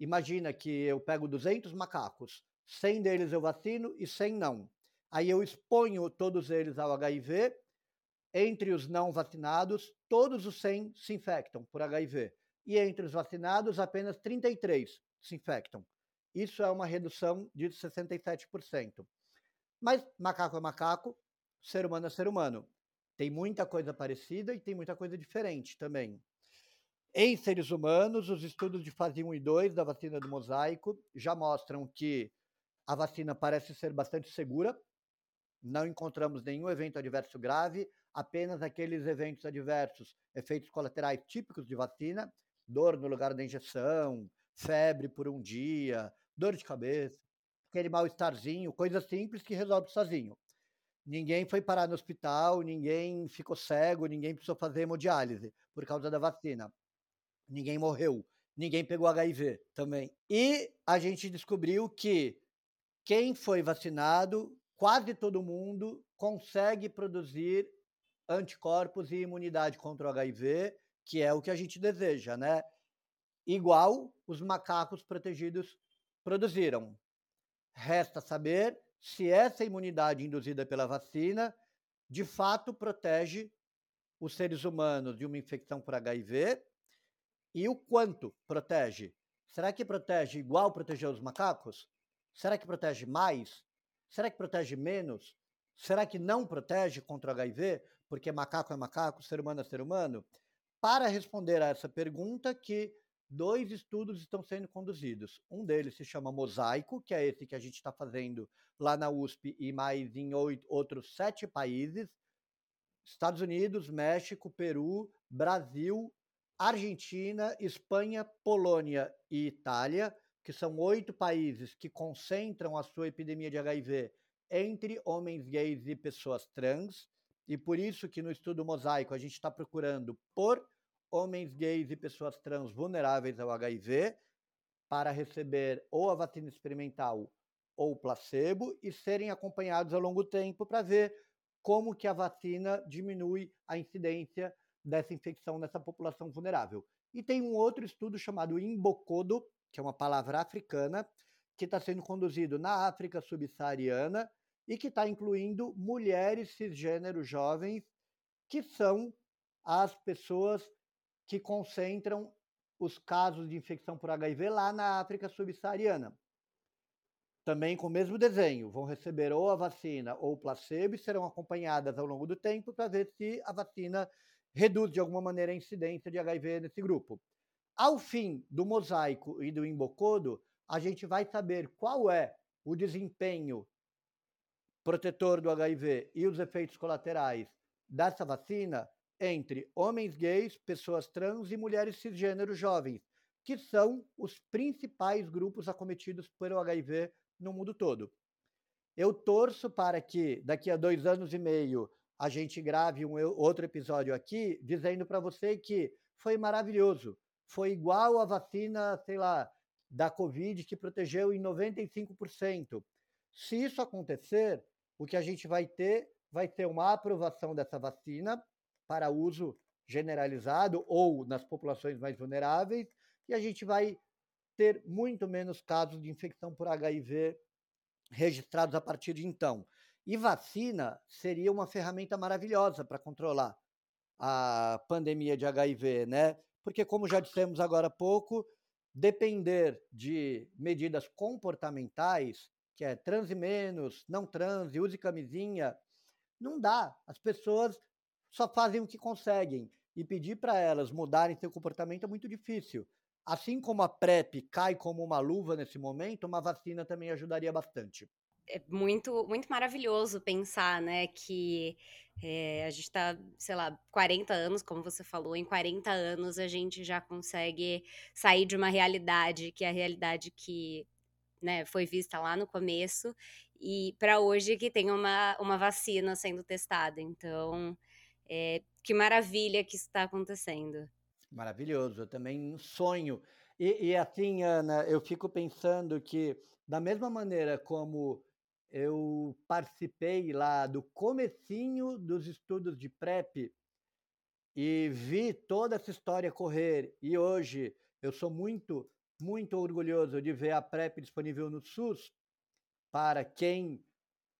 Imagina que eu pego 200 macacos, 100 deles eu vacino e 100 não. Aí eu exponho todos eles ao HIV entre os não vacinados, todos os 100 se infectam por HIV. E entre os vacinados, apenas 33 se infectam. Isso é uma redução de 67%. Mas macaco é macaco, ser humano é ser humano. Tem muita coisa parecida e tem muita coisa diferente também. Em seres humanos, os estudos de fase 1 e 2 da vacina do mosaico já mostram que a vacina parece ser bastante segura, não encontramos nenhum evento adverso grave, apenas aqueles eventos adversos, efeitos colaterais típicos de vacina, dor no lugar da injeção, febre por um dia, dor de cabeça, aquele mal-estarzinho, coisa simples que resolve sozinho. Ninguém foi parar no hospital, ninguém ficou cego, ninguém precisou fazer hemodiálise por causa da vacina. Ninguém morreu, ninguém pegou HIV também. E a gente descobriu que quem foi vacinado, quase todo mundo consegue produzir anticorpos e imunidade contra o HIV, que é o que a gente deseja, né? Igual os macacos protegidos produziram. Resta saber se essa imunidade induzida pela vacina de fato protege os seres humanos de uma infecção por HIV e o quanto protege. Será que protege igual protegeu os macacos? Será que protege mais? Será que protege menos? Será que não protege contra o HIV? Porque macaco é macaco, ser humano é ser humano? Para responder a essa pergunta, que dois estudos estão sendo conduzidos. Um deles se chama Mosaico, que é esse que a gente está fazendo lá na USP e mais em oito, outros sete países: Estados Unidos, México, Peru, Brasil, Argentina, Espanha, Polônia e Itália, que são oito países que concentram a sua epidemia de HIV entre homens gays e pessoas trans. E por isso que no estudo mosaico a gente está procurando por homens gays e pessoas trans vulneráveis ao HIV para receber ou a vacina experimental ou placebo e serem acompanhados ao longo tempo para ver como que a vacina diminui a incidência dessa infecção nessa população vulnerável. E tem um outro estudo chamado Imbokodo, que é uma palavra africana, que está sendo conduzido na África subsaariana e que está incluindo mulheres cisgêneros jovens, que são as pessoas que concentram os casos de infecção por HIV lá na África subsaariana. Também com o mesmo desenho, vão receber ou a vacina ou o placebo e serão acompanhadas ao longo do tempo para ver se a vacina reduz de alguma maneira a incidência de HIV nesse grupo. Ao fim do mosaico e do embocodo, a gente vai saber qual é o desempenho protetor do HIV e os efeitos colaterais dessa vacina entre homens gays, pessoas trans e mulheres cisgêneros jovens, que são os principais grupos acometidos pelo HIV no mundo todo. Eu torço para que daqui a dois anos e meio a gente grave um outro episódio aqui dizendo para você que foi maravilhoso. Foi igual a vacina, sei lá, da Covid que protegeu em 95%. Se isso acontecer, o que a gente vai ter vai ter uma aprovação dessa vacina para uso generalizado ou nas populações mais vulneráveis, e a gente vai ter muito menos casos de infecção por HIV registrados a partir de então. E vacina seria uma ferramenta maravilhosa para controlar a pandemia de HIV, né? Porque, como já dissemos agora há pouco, depender de medidas comportamentais, que é transe menos, não transe, use camisinha, não dá. As pessoas só fazem o que conseguem. E pedir para elas mudarem seu comportamento é muito difícil. Assim como a PrEP cai como uma luva nesse momento, uma vacina também ajudaria bastante. É muito, muito maravilhoso pensar, né, que é, a gente está, sei lá, 40 anos, como você falou, em 40 anos a gente já consegue sair de uma realidade que é a realidade que né, foi vista lá no começo e para hoje que tem uma, uma vacina sendo testada. Então, é, que maravilha que isso está acontecendo. Maravilhoso, eu também sonho. E, e assim, Ana, eu fico pensando que, da mesma maneira como eu participei lá do comecinho dos estudos de PrEP e vi toda essa história correr, e hoje eu sou muito, muito orgulhoso de ver a PrEP disponível no SUS para quem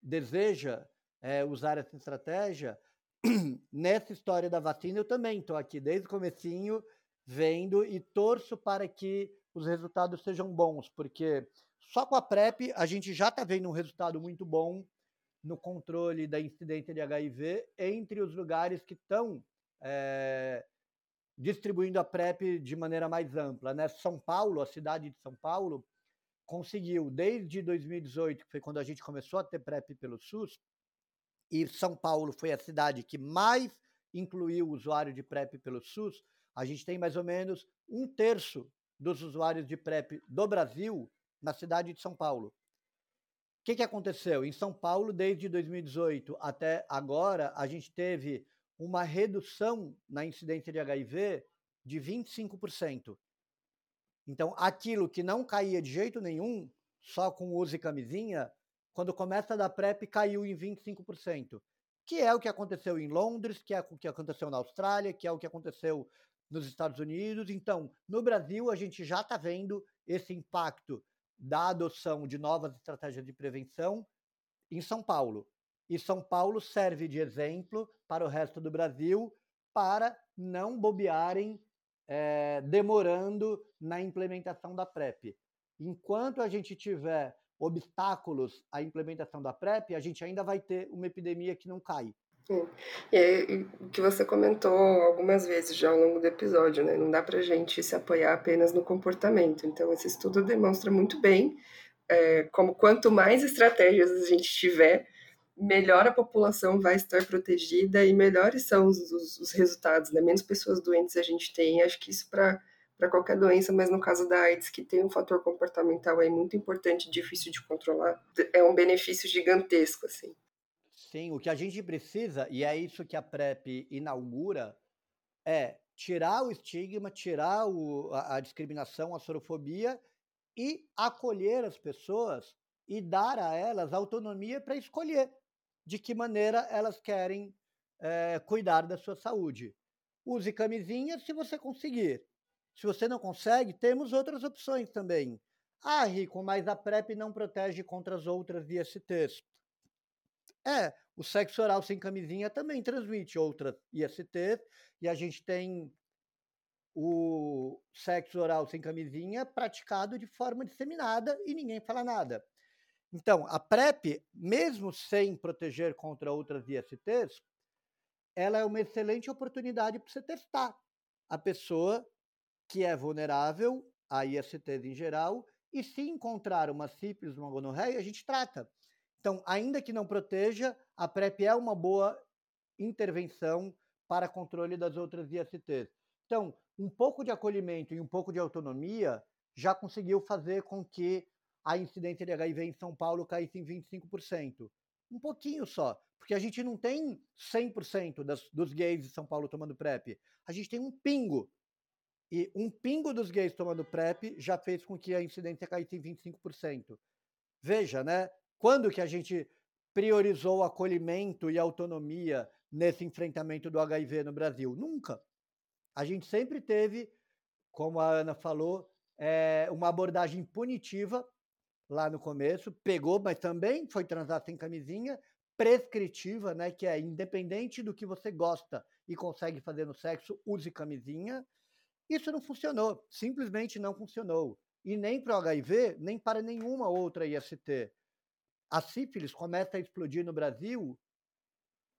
deseja é, usar essa estratégia, nessa história da vacina, eu também estou aqui desde o comecinho vendo e torço para que os resultados sejam bons, porque só com a PrEP a gente já está vendo um resultado muito bom no controle da incidência de HIV entre os lugares que estão é, distribuindo a PrEP de maneira mais ampla. Né? São Paulo, a cidade de São Paulo, conseguiu, desde 2018, que foi quando a gente começou a ter PrEP pelo SUS, e São Paulo foi a cidade que mais incluiu o usuário de PrEP pelo SUS, a gente tem mais ou menos um terço dos usuários de PrEP do Brasil na cidade de São Paulo. O que, que aconteceu? Em São Paulo, desde 2018 até agora, a gente teve uma redução na incidência de HIV de 25%. Então, aquilo que não caía de jeito nenhum, só com uso e camisinha, quando começa a dar PrEP, caiu em 25%, que é o que aconteceu em Londres, que é o que aconteceu na Austrália, que é o que aconteceu nos Estados Unidos. Então, no Brasil, a gente já está vendo esse impacto da adoção de novas estratégias de prevenção em São Paulo. E São Paulo serve de exemplo para o resto do Brasil para não bobearem é, demorando na implementação da PrEP. Enquanto a gente tiver obstáculos à implementação da PrEP, a gente ainda vai ter uma epidemia que não cai. E o que você comentou algumas vezes já ao longo do episódio, né? Não dá para gente se apoiar apenas no comportamento. Então, esse estudo demonstra muito bem é, como quanto mais estratégias a gente tiver, melhor a população vai estar protegida e melhores são os, os, os resultados, né? Menos pessoas doentes a gente tem. Acho que isso para para qualquer doença, mas no caso da AIDS, que tem um fator comportamental aí muito importante, difícil de controlar, é um benefício gigantesco, assim. Sim, o que a gente precisa, e é isso que a PrEP inaugura, é tirar o estigma, tirar o, a, a discriminação, a sorofobia e acolher as pessoas e dar a elas autonomia para escolher de que maneira elas querem é, cuidar da sua saúde. Use camisinha se você conseguir. Se você não consegue, temos outras opções também. Ah, Rico, mas a PrEP não protege contra as outras ISTs. É, o sexo oral sem camisinha também transmite outras ISTs, e a gente tem o sexo oral sem camisinha praticado de forma disseminada e ninguém fala nada. Então, a PrEP, mesmo sem proteger contra outras ISTs, ela é uma excelente oportunidade para você testar a pessoa que é vulnerável a ISTs em geral e se encontrar uma sífilis, uma gonorreia, a gente trata. Então, ainda que não proteja, a PrEP é uma boa intervenção para controle das outras ISTs. Então, um pouco de acolhimento e um pouco de autonomia já conseguiu fazer com que a incidência de HIV em São Paulo caísse em 25%. Um pouquinho só, porque a gente não tem 100% das, dos gays de São Paulo tomando PrEP. A gente tem um pingo. E um pingo dos gays tomando PrEP já fez com que a incidência caísse em 25%. Veja, né? Quando que a gente priorizou acolhimento e autonomia nesse enfrentamento do HIV no Brasil? Nunca. A gente sempre teve, como a Ana falou, é, uma abordagem punitiva lá no começo, pegou, mas também foi transar sem camisinha, prescritiva, né, que é independente do que você gosta e consegue fazer no sexo, use camisinha. Isso não funcionou, simplesmente não funcionou. E nem para o HIV, nem para nenhuma outra IST a sífilis começa a explodir no Brasil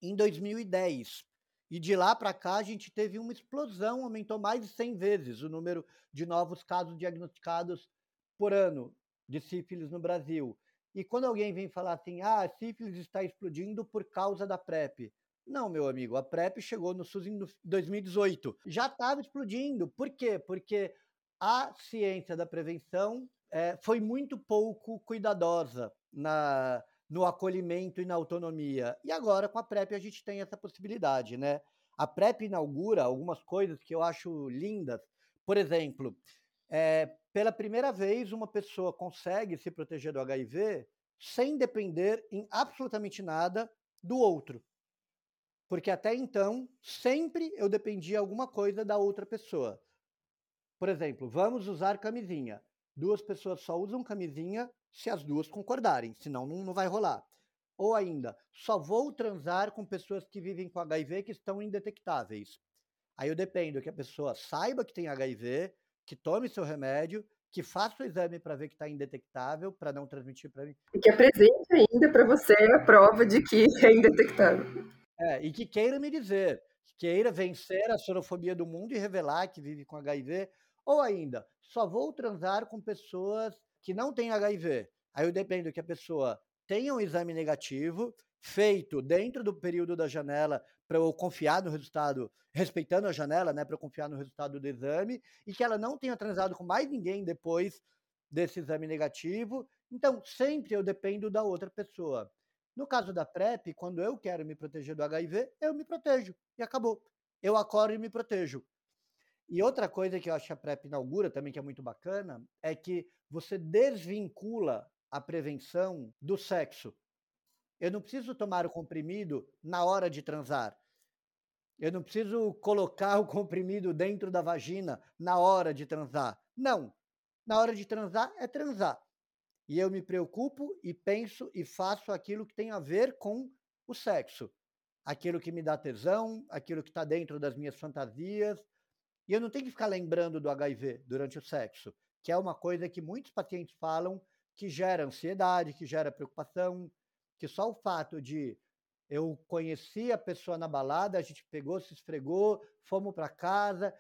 em 2010. E de lá para cá a gente teve uma explosão, aumentou mais de 100 vezes o número de novos casos diagnosticados por ano de sífilis no Brasil. E quando alguém vem falar assim, ah, a sífilis está explodindo por causa da PrEP. Não, meu amigo, a PrEP chegou no SUS em 2018. Já estava explodindo. Por quê? Porque a ciência da prevenção é, foi muito pouco cuidadosa na, no acolhimento e na autonomia. E agora, com a PrEP, a gente tem essa possibilidade, né? A PrEP inaugura algumas coisas que eu acho lindas. Por exemplo, é, pela primeira vez, uma pessoa consegue se proteger do HIV sem depender em absolutamente nada do outro. Porque até então, sempre eu dependia alguma coisa da outra pessoa. Por exemplo, vamos usar camisinha. Duas pessoas só usam camisinha se as duas concordarem, senão não, não vai rolar. Ou ainda, só vou transar com pessoas que vivem com HIV que estão indetectáveis. Aí eu dependo que a pessoa saiba que tem HIV, que tome seu remédio, que faça o exame para ver que está indetectável, para não transmitir para mim. E que apresente ainda para você a prova de que é indetectável. É, e que queira me dizer, queira vencer a sorofobia do mundo e revelar que vive com HIV, ou ainda, só vou transar com pessoas que não têm HIV. Aí eu dependo que a pessoa tenha um exame negativo, feito dentro do período da janela, para eu confiar no resultado, respeitando a janela, né, para eu confiar no resultado do exame, e que ela não tenha transado com mais ninguém depois desse exame negativo. Então, sempre eu dependo da outra pessoa. No caso da PrEP, quando eu quero me proteger do HIV, eu me protejo e acabou. Eu acordo e me protejo. E outra coisa que eu acho que a PrEP inaugura também, que é muito bacana, é que você desvincula a prevenção do sexo. Eu não preciso tomar o comprimido na hora de transar. Eu não preciso colocar o comprimido dentro da vagina na hora de transar. Não. Na hora de transar é transar. E eu me preocupo e penso e faço aquilo que tem a ver com o sexo. Aquilo que me dá tesão, aquilo que está dentro das minhas fantasias. E eu não tenho que ficar lembrando do HIV durante o sexo, que é uma coisa que muitos pacientes falam que gera ansiedade, que gera preocupação, que só o fato de eu conheci a pessoa na balada, a gente pegou, se esfregou, fomos para casa,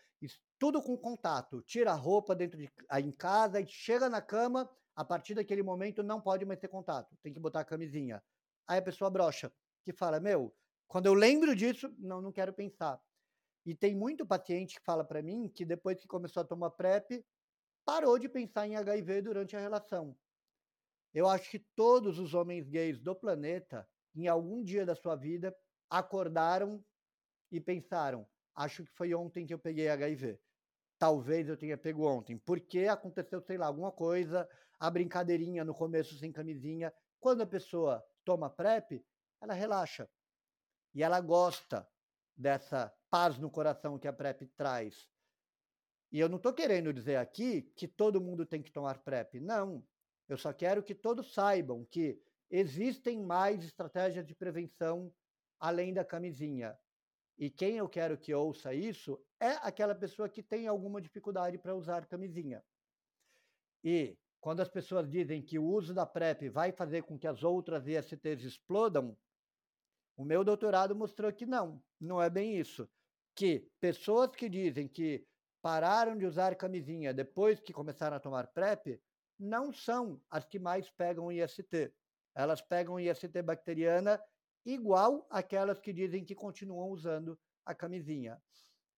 tudo com contato. Tira a roupa dentro de em casa e chega na cama, a partir daquele momento não pode mais ter contato, tem que botar a camisinha. Aí a pessoa brocha, que fala: "Meu, quando eu lembro disso, não, não quero pensar". E tem muito paciente que fala para mim que depois que começou a tomar PrEP, parou de pensar em HIV durante a relação. Eu acho que todos os homens gays do planeta, em algum dia da sua vida, acordaram e pensaram: acho que foi ontem que eu peguei HIV. Talvez eu tenha pego ontem, porque aconteceu, sei lá, alguma coisa, a brincadeirinha no começo sem camisinha. Quando a pessoa toma PrEP, ela relaxa. E ela gosta dessa paz no coração que a PrEP traz. E eu não estou querendo dizer aqui que todo mundo tem que tomar PrEP. Não. Eu só quero que todos saibam que existem mais estratégias de prevenção além da camisinha. E quem eu quero que ouça isso é aquela pessoa que tem alguma dificuldade para usar camisinha. E quando as pessoas dizem que o uso da PrEP vai fazer com que as outras ISTs explodam, o meu doutorado mostrou que não, não é bem isso. Que pessoas que dizem que pararam de usar camisinha depois que começaram a tomar PrEP não são as que mais pegam IST. Elas pegam IST bacteriana igual aquelas que dizem que continuam usando a camisinha.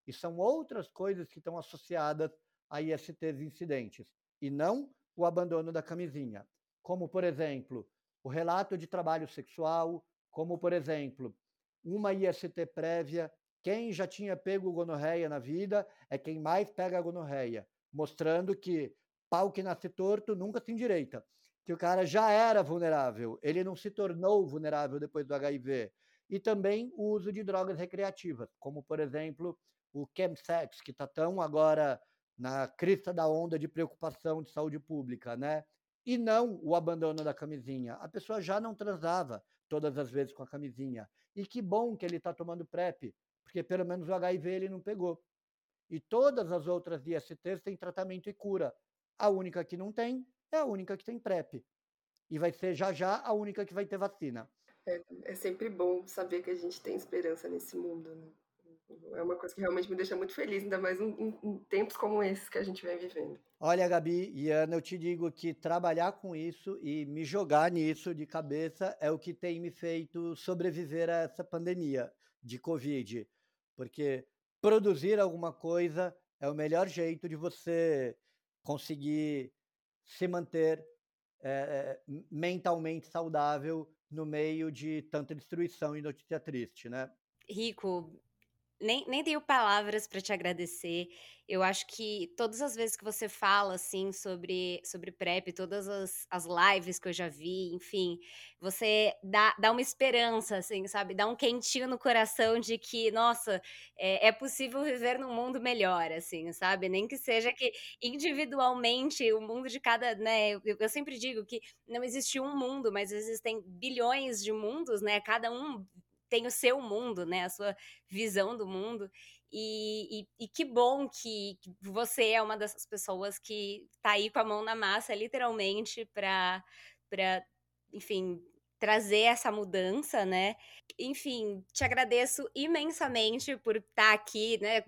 E são outras coisas que estão associadas a ISTs incidentes, e não o abandono da camisinha. Como, por exemplo, o relato de trabalho sexual, como, por exemplo, uma IST prévia. Quem já tinha pego gonorreia na vida é quem mais pega gonorreia, mostrando que pau que nasce torto nunca se endireita. Que o cara já era vulnerável, ele não se tornou vulnerável depois do HIV. E também o uso de drogas recreativas, como, por exemplo, o chemsex, que está tão agora na crista da onda de preocupação de saúde pública, né? E não o abandono da camisinha. A pessoa já não transava todas as vezes com a camisinha. E que bom que ele está tomando PrEP, porque pelo menos o HIV ele não pegou. E todas as outras ISTs têm tratamento e cura. A única que não tem é a única que tem PrEP. E vai ser já já a única que vai ter vacina. É, é sempre bom saber que a gente tem esperança nesse mundo. Né? É uma coisa que realmente me deixa muito feliz, ainda mais em, em, em, tempos como esses que a gente vem vivendo. Olha, Gabi e Ana, eu te digo que trabalhar com isso e me jogar nisso de cabeça é o que tem me feito sobreviver a essa pandemia de Covid. Porque produzir alguma coisa é o melhor jeito de você conseguir se manter é, mentalmente saudável no meio de tanta destruição e notícia triste, né? Rico, nem, nem tenho palavras para te agradecer. Eu acho que todas as vezes que você fala, assim, sobre, sobre PrEP, todas as, as lives que eu já vi, enfim, você dá, dá uma esperança, assim, sabe? Dá um quentinho no coração de que, nossa, é, é possível viver num mundo melhor, assim, sabe? Nem que seja que individualmente o mundo de cada, né? Eu, eu sempre digo que não existe um mundo, mas existem bilhões de mundos, né? Cada um tem o seu mundo, né? A sua visão do mundo. E, e, e, que bom que, você é uma dessas pessoas que tá aí com a mão na massa, literalmente, para, enfim, trazer essa mudança, né? Enfim, te agradeço imensamente por estar tá aqui, né?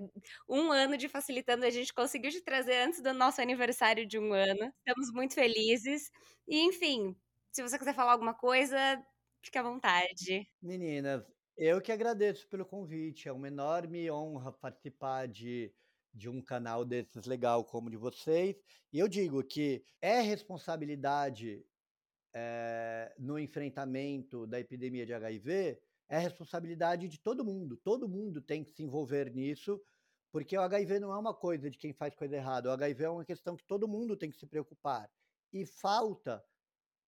Um ano de facilitando, a gente conseguiu te trazer antes do nosso aniversário de um ano. Estamos muito felizes. E, enfim, se você quiser falar alguma coisa, Fique à vontade. Meninas, eu que agradeço pelo convite. É uma enorme honra participar de, de um canal desses legal como de vocês. E eu digo que é responsabilidade é, no enfrentamento da epidemia de HIV, é responsabilidade de todo mundo. Todo mundo tem que se envolver nisso, porque o HIV não é uma coisa de quem faz coisa errada. O HIV é uma questão que todo mundo tem que se preocupar. E falta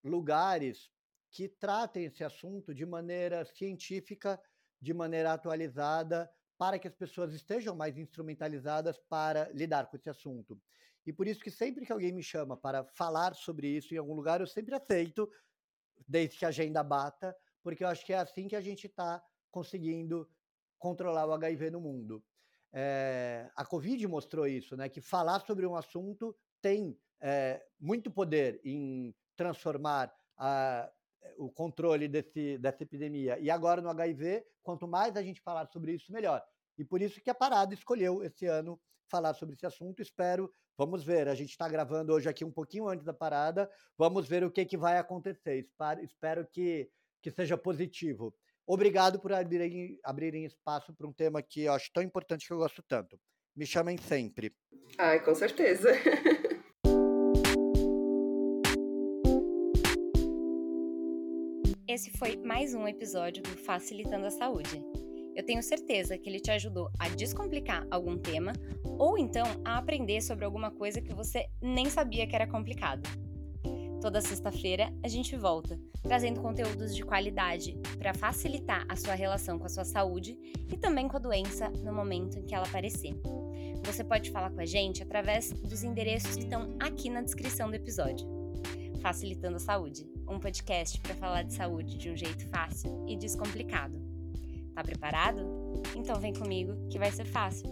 lugares que tratem esse assunto de maneira científica, de maneira atualizada, para que as pessoas estejam mais instrumentalizadas para lidar com esse assunto. E por isso que sempre que alguém me chama para falar sobre isso em algum lugar, eu sempre aceito, desde que a agenda bata, porque eu acho que é assim que a gente está conseguindo controlar o HIV no mundo. É, a Covid mostrou isso, né? Que falar sobre um assunto tem é, muito poder em transformar a, o controle desse, dessa epidemia. E agora no HIV, quanto mais a gente falar sobre isso, melhor. E por isso que a Parada escolheu esse ano falar sobre esse assunto. Espero, vamos ver. A gente está gravando hoje aqui um pouquinho antes da parada. Vamos ver o que, que vai acontecer. Espero que, que seja positivo. Obrigado por abrirem, abrirem espaço para um tema que eu acho tão importante que eu gosto tanto. Me chamem sempre. Ai, com certeza. Esse foi mais um episódio do Facilitando a Saúde. Eu tenho certeza que ele te ajudou a descomplicar algum tema ou então a aprender sobre alguma coisa que você nem sabia que era complicado. Toda sexta-feira a gente volta, trazendo conteúdos de qualidade para facilitar a sua relação com a sua saúde e também com a doença no momento em que ela aparecer. Você pode falar com a gente através dos endereços que estão aqui na descrição do episódio. Facilitando a Saúde, um podcast para falar de saúde de um jeito fácil e descomplicado. Tá preparado? Então vem comigo que vai ser fácil.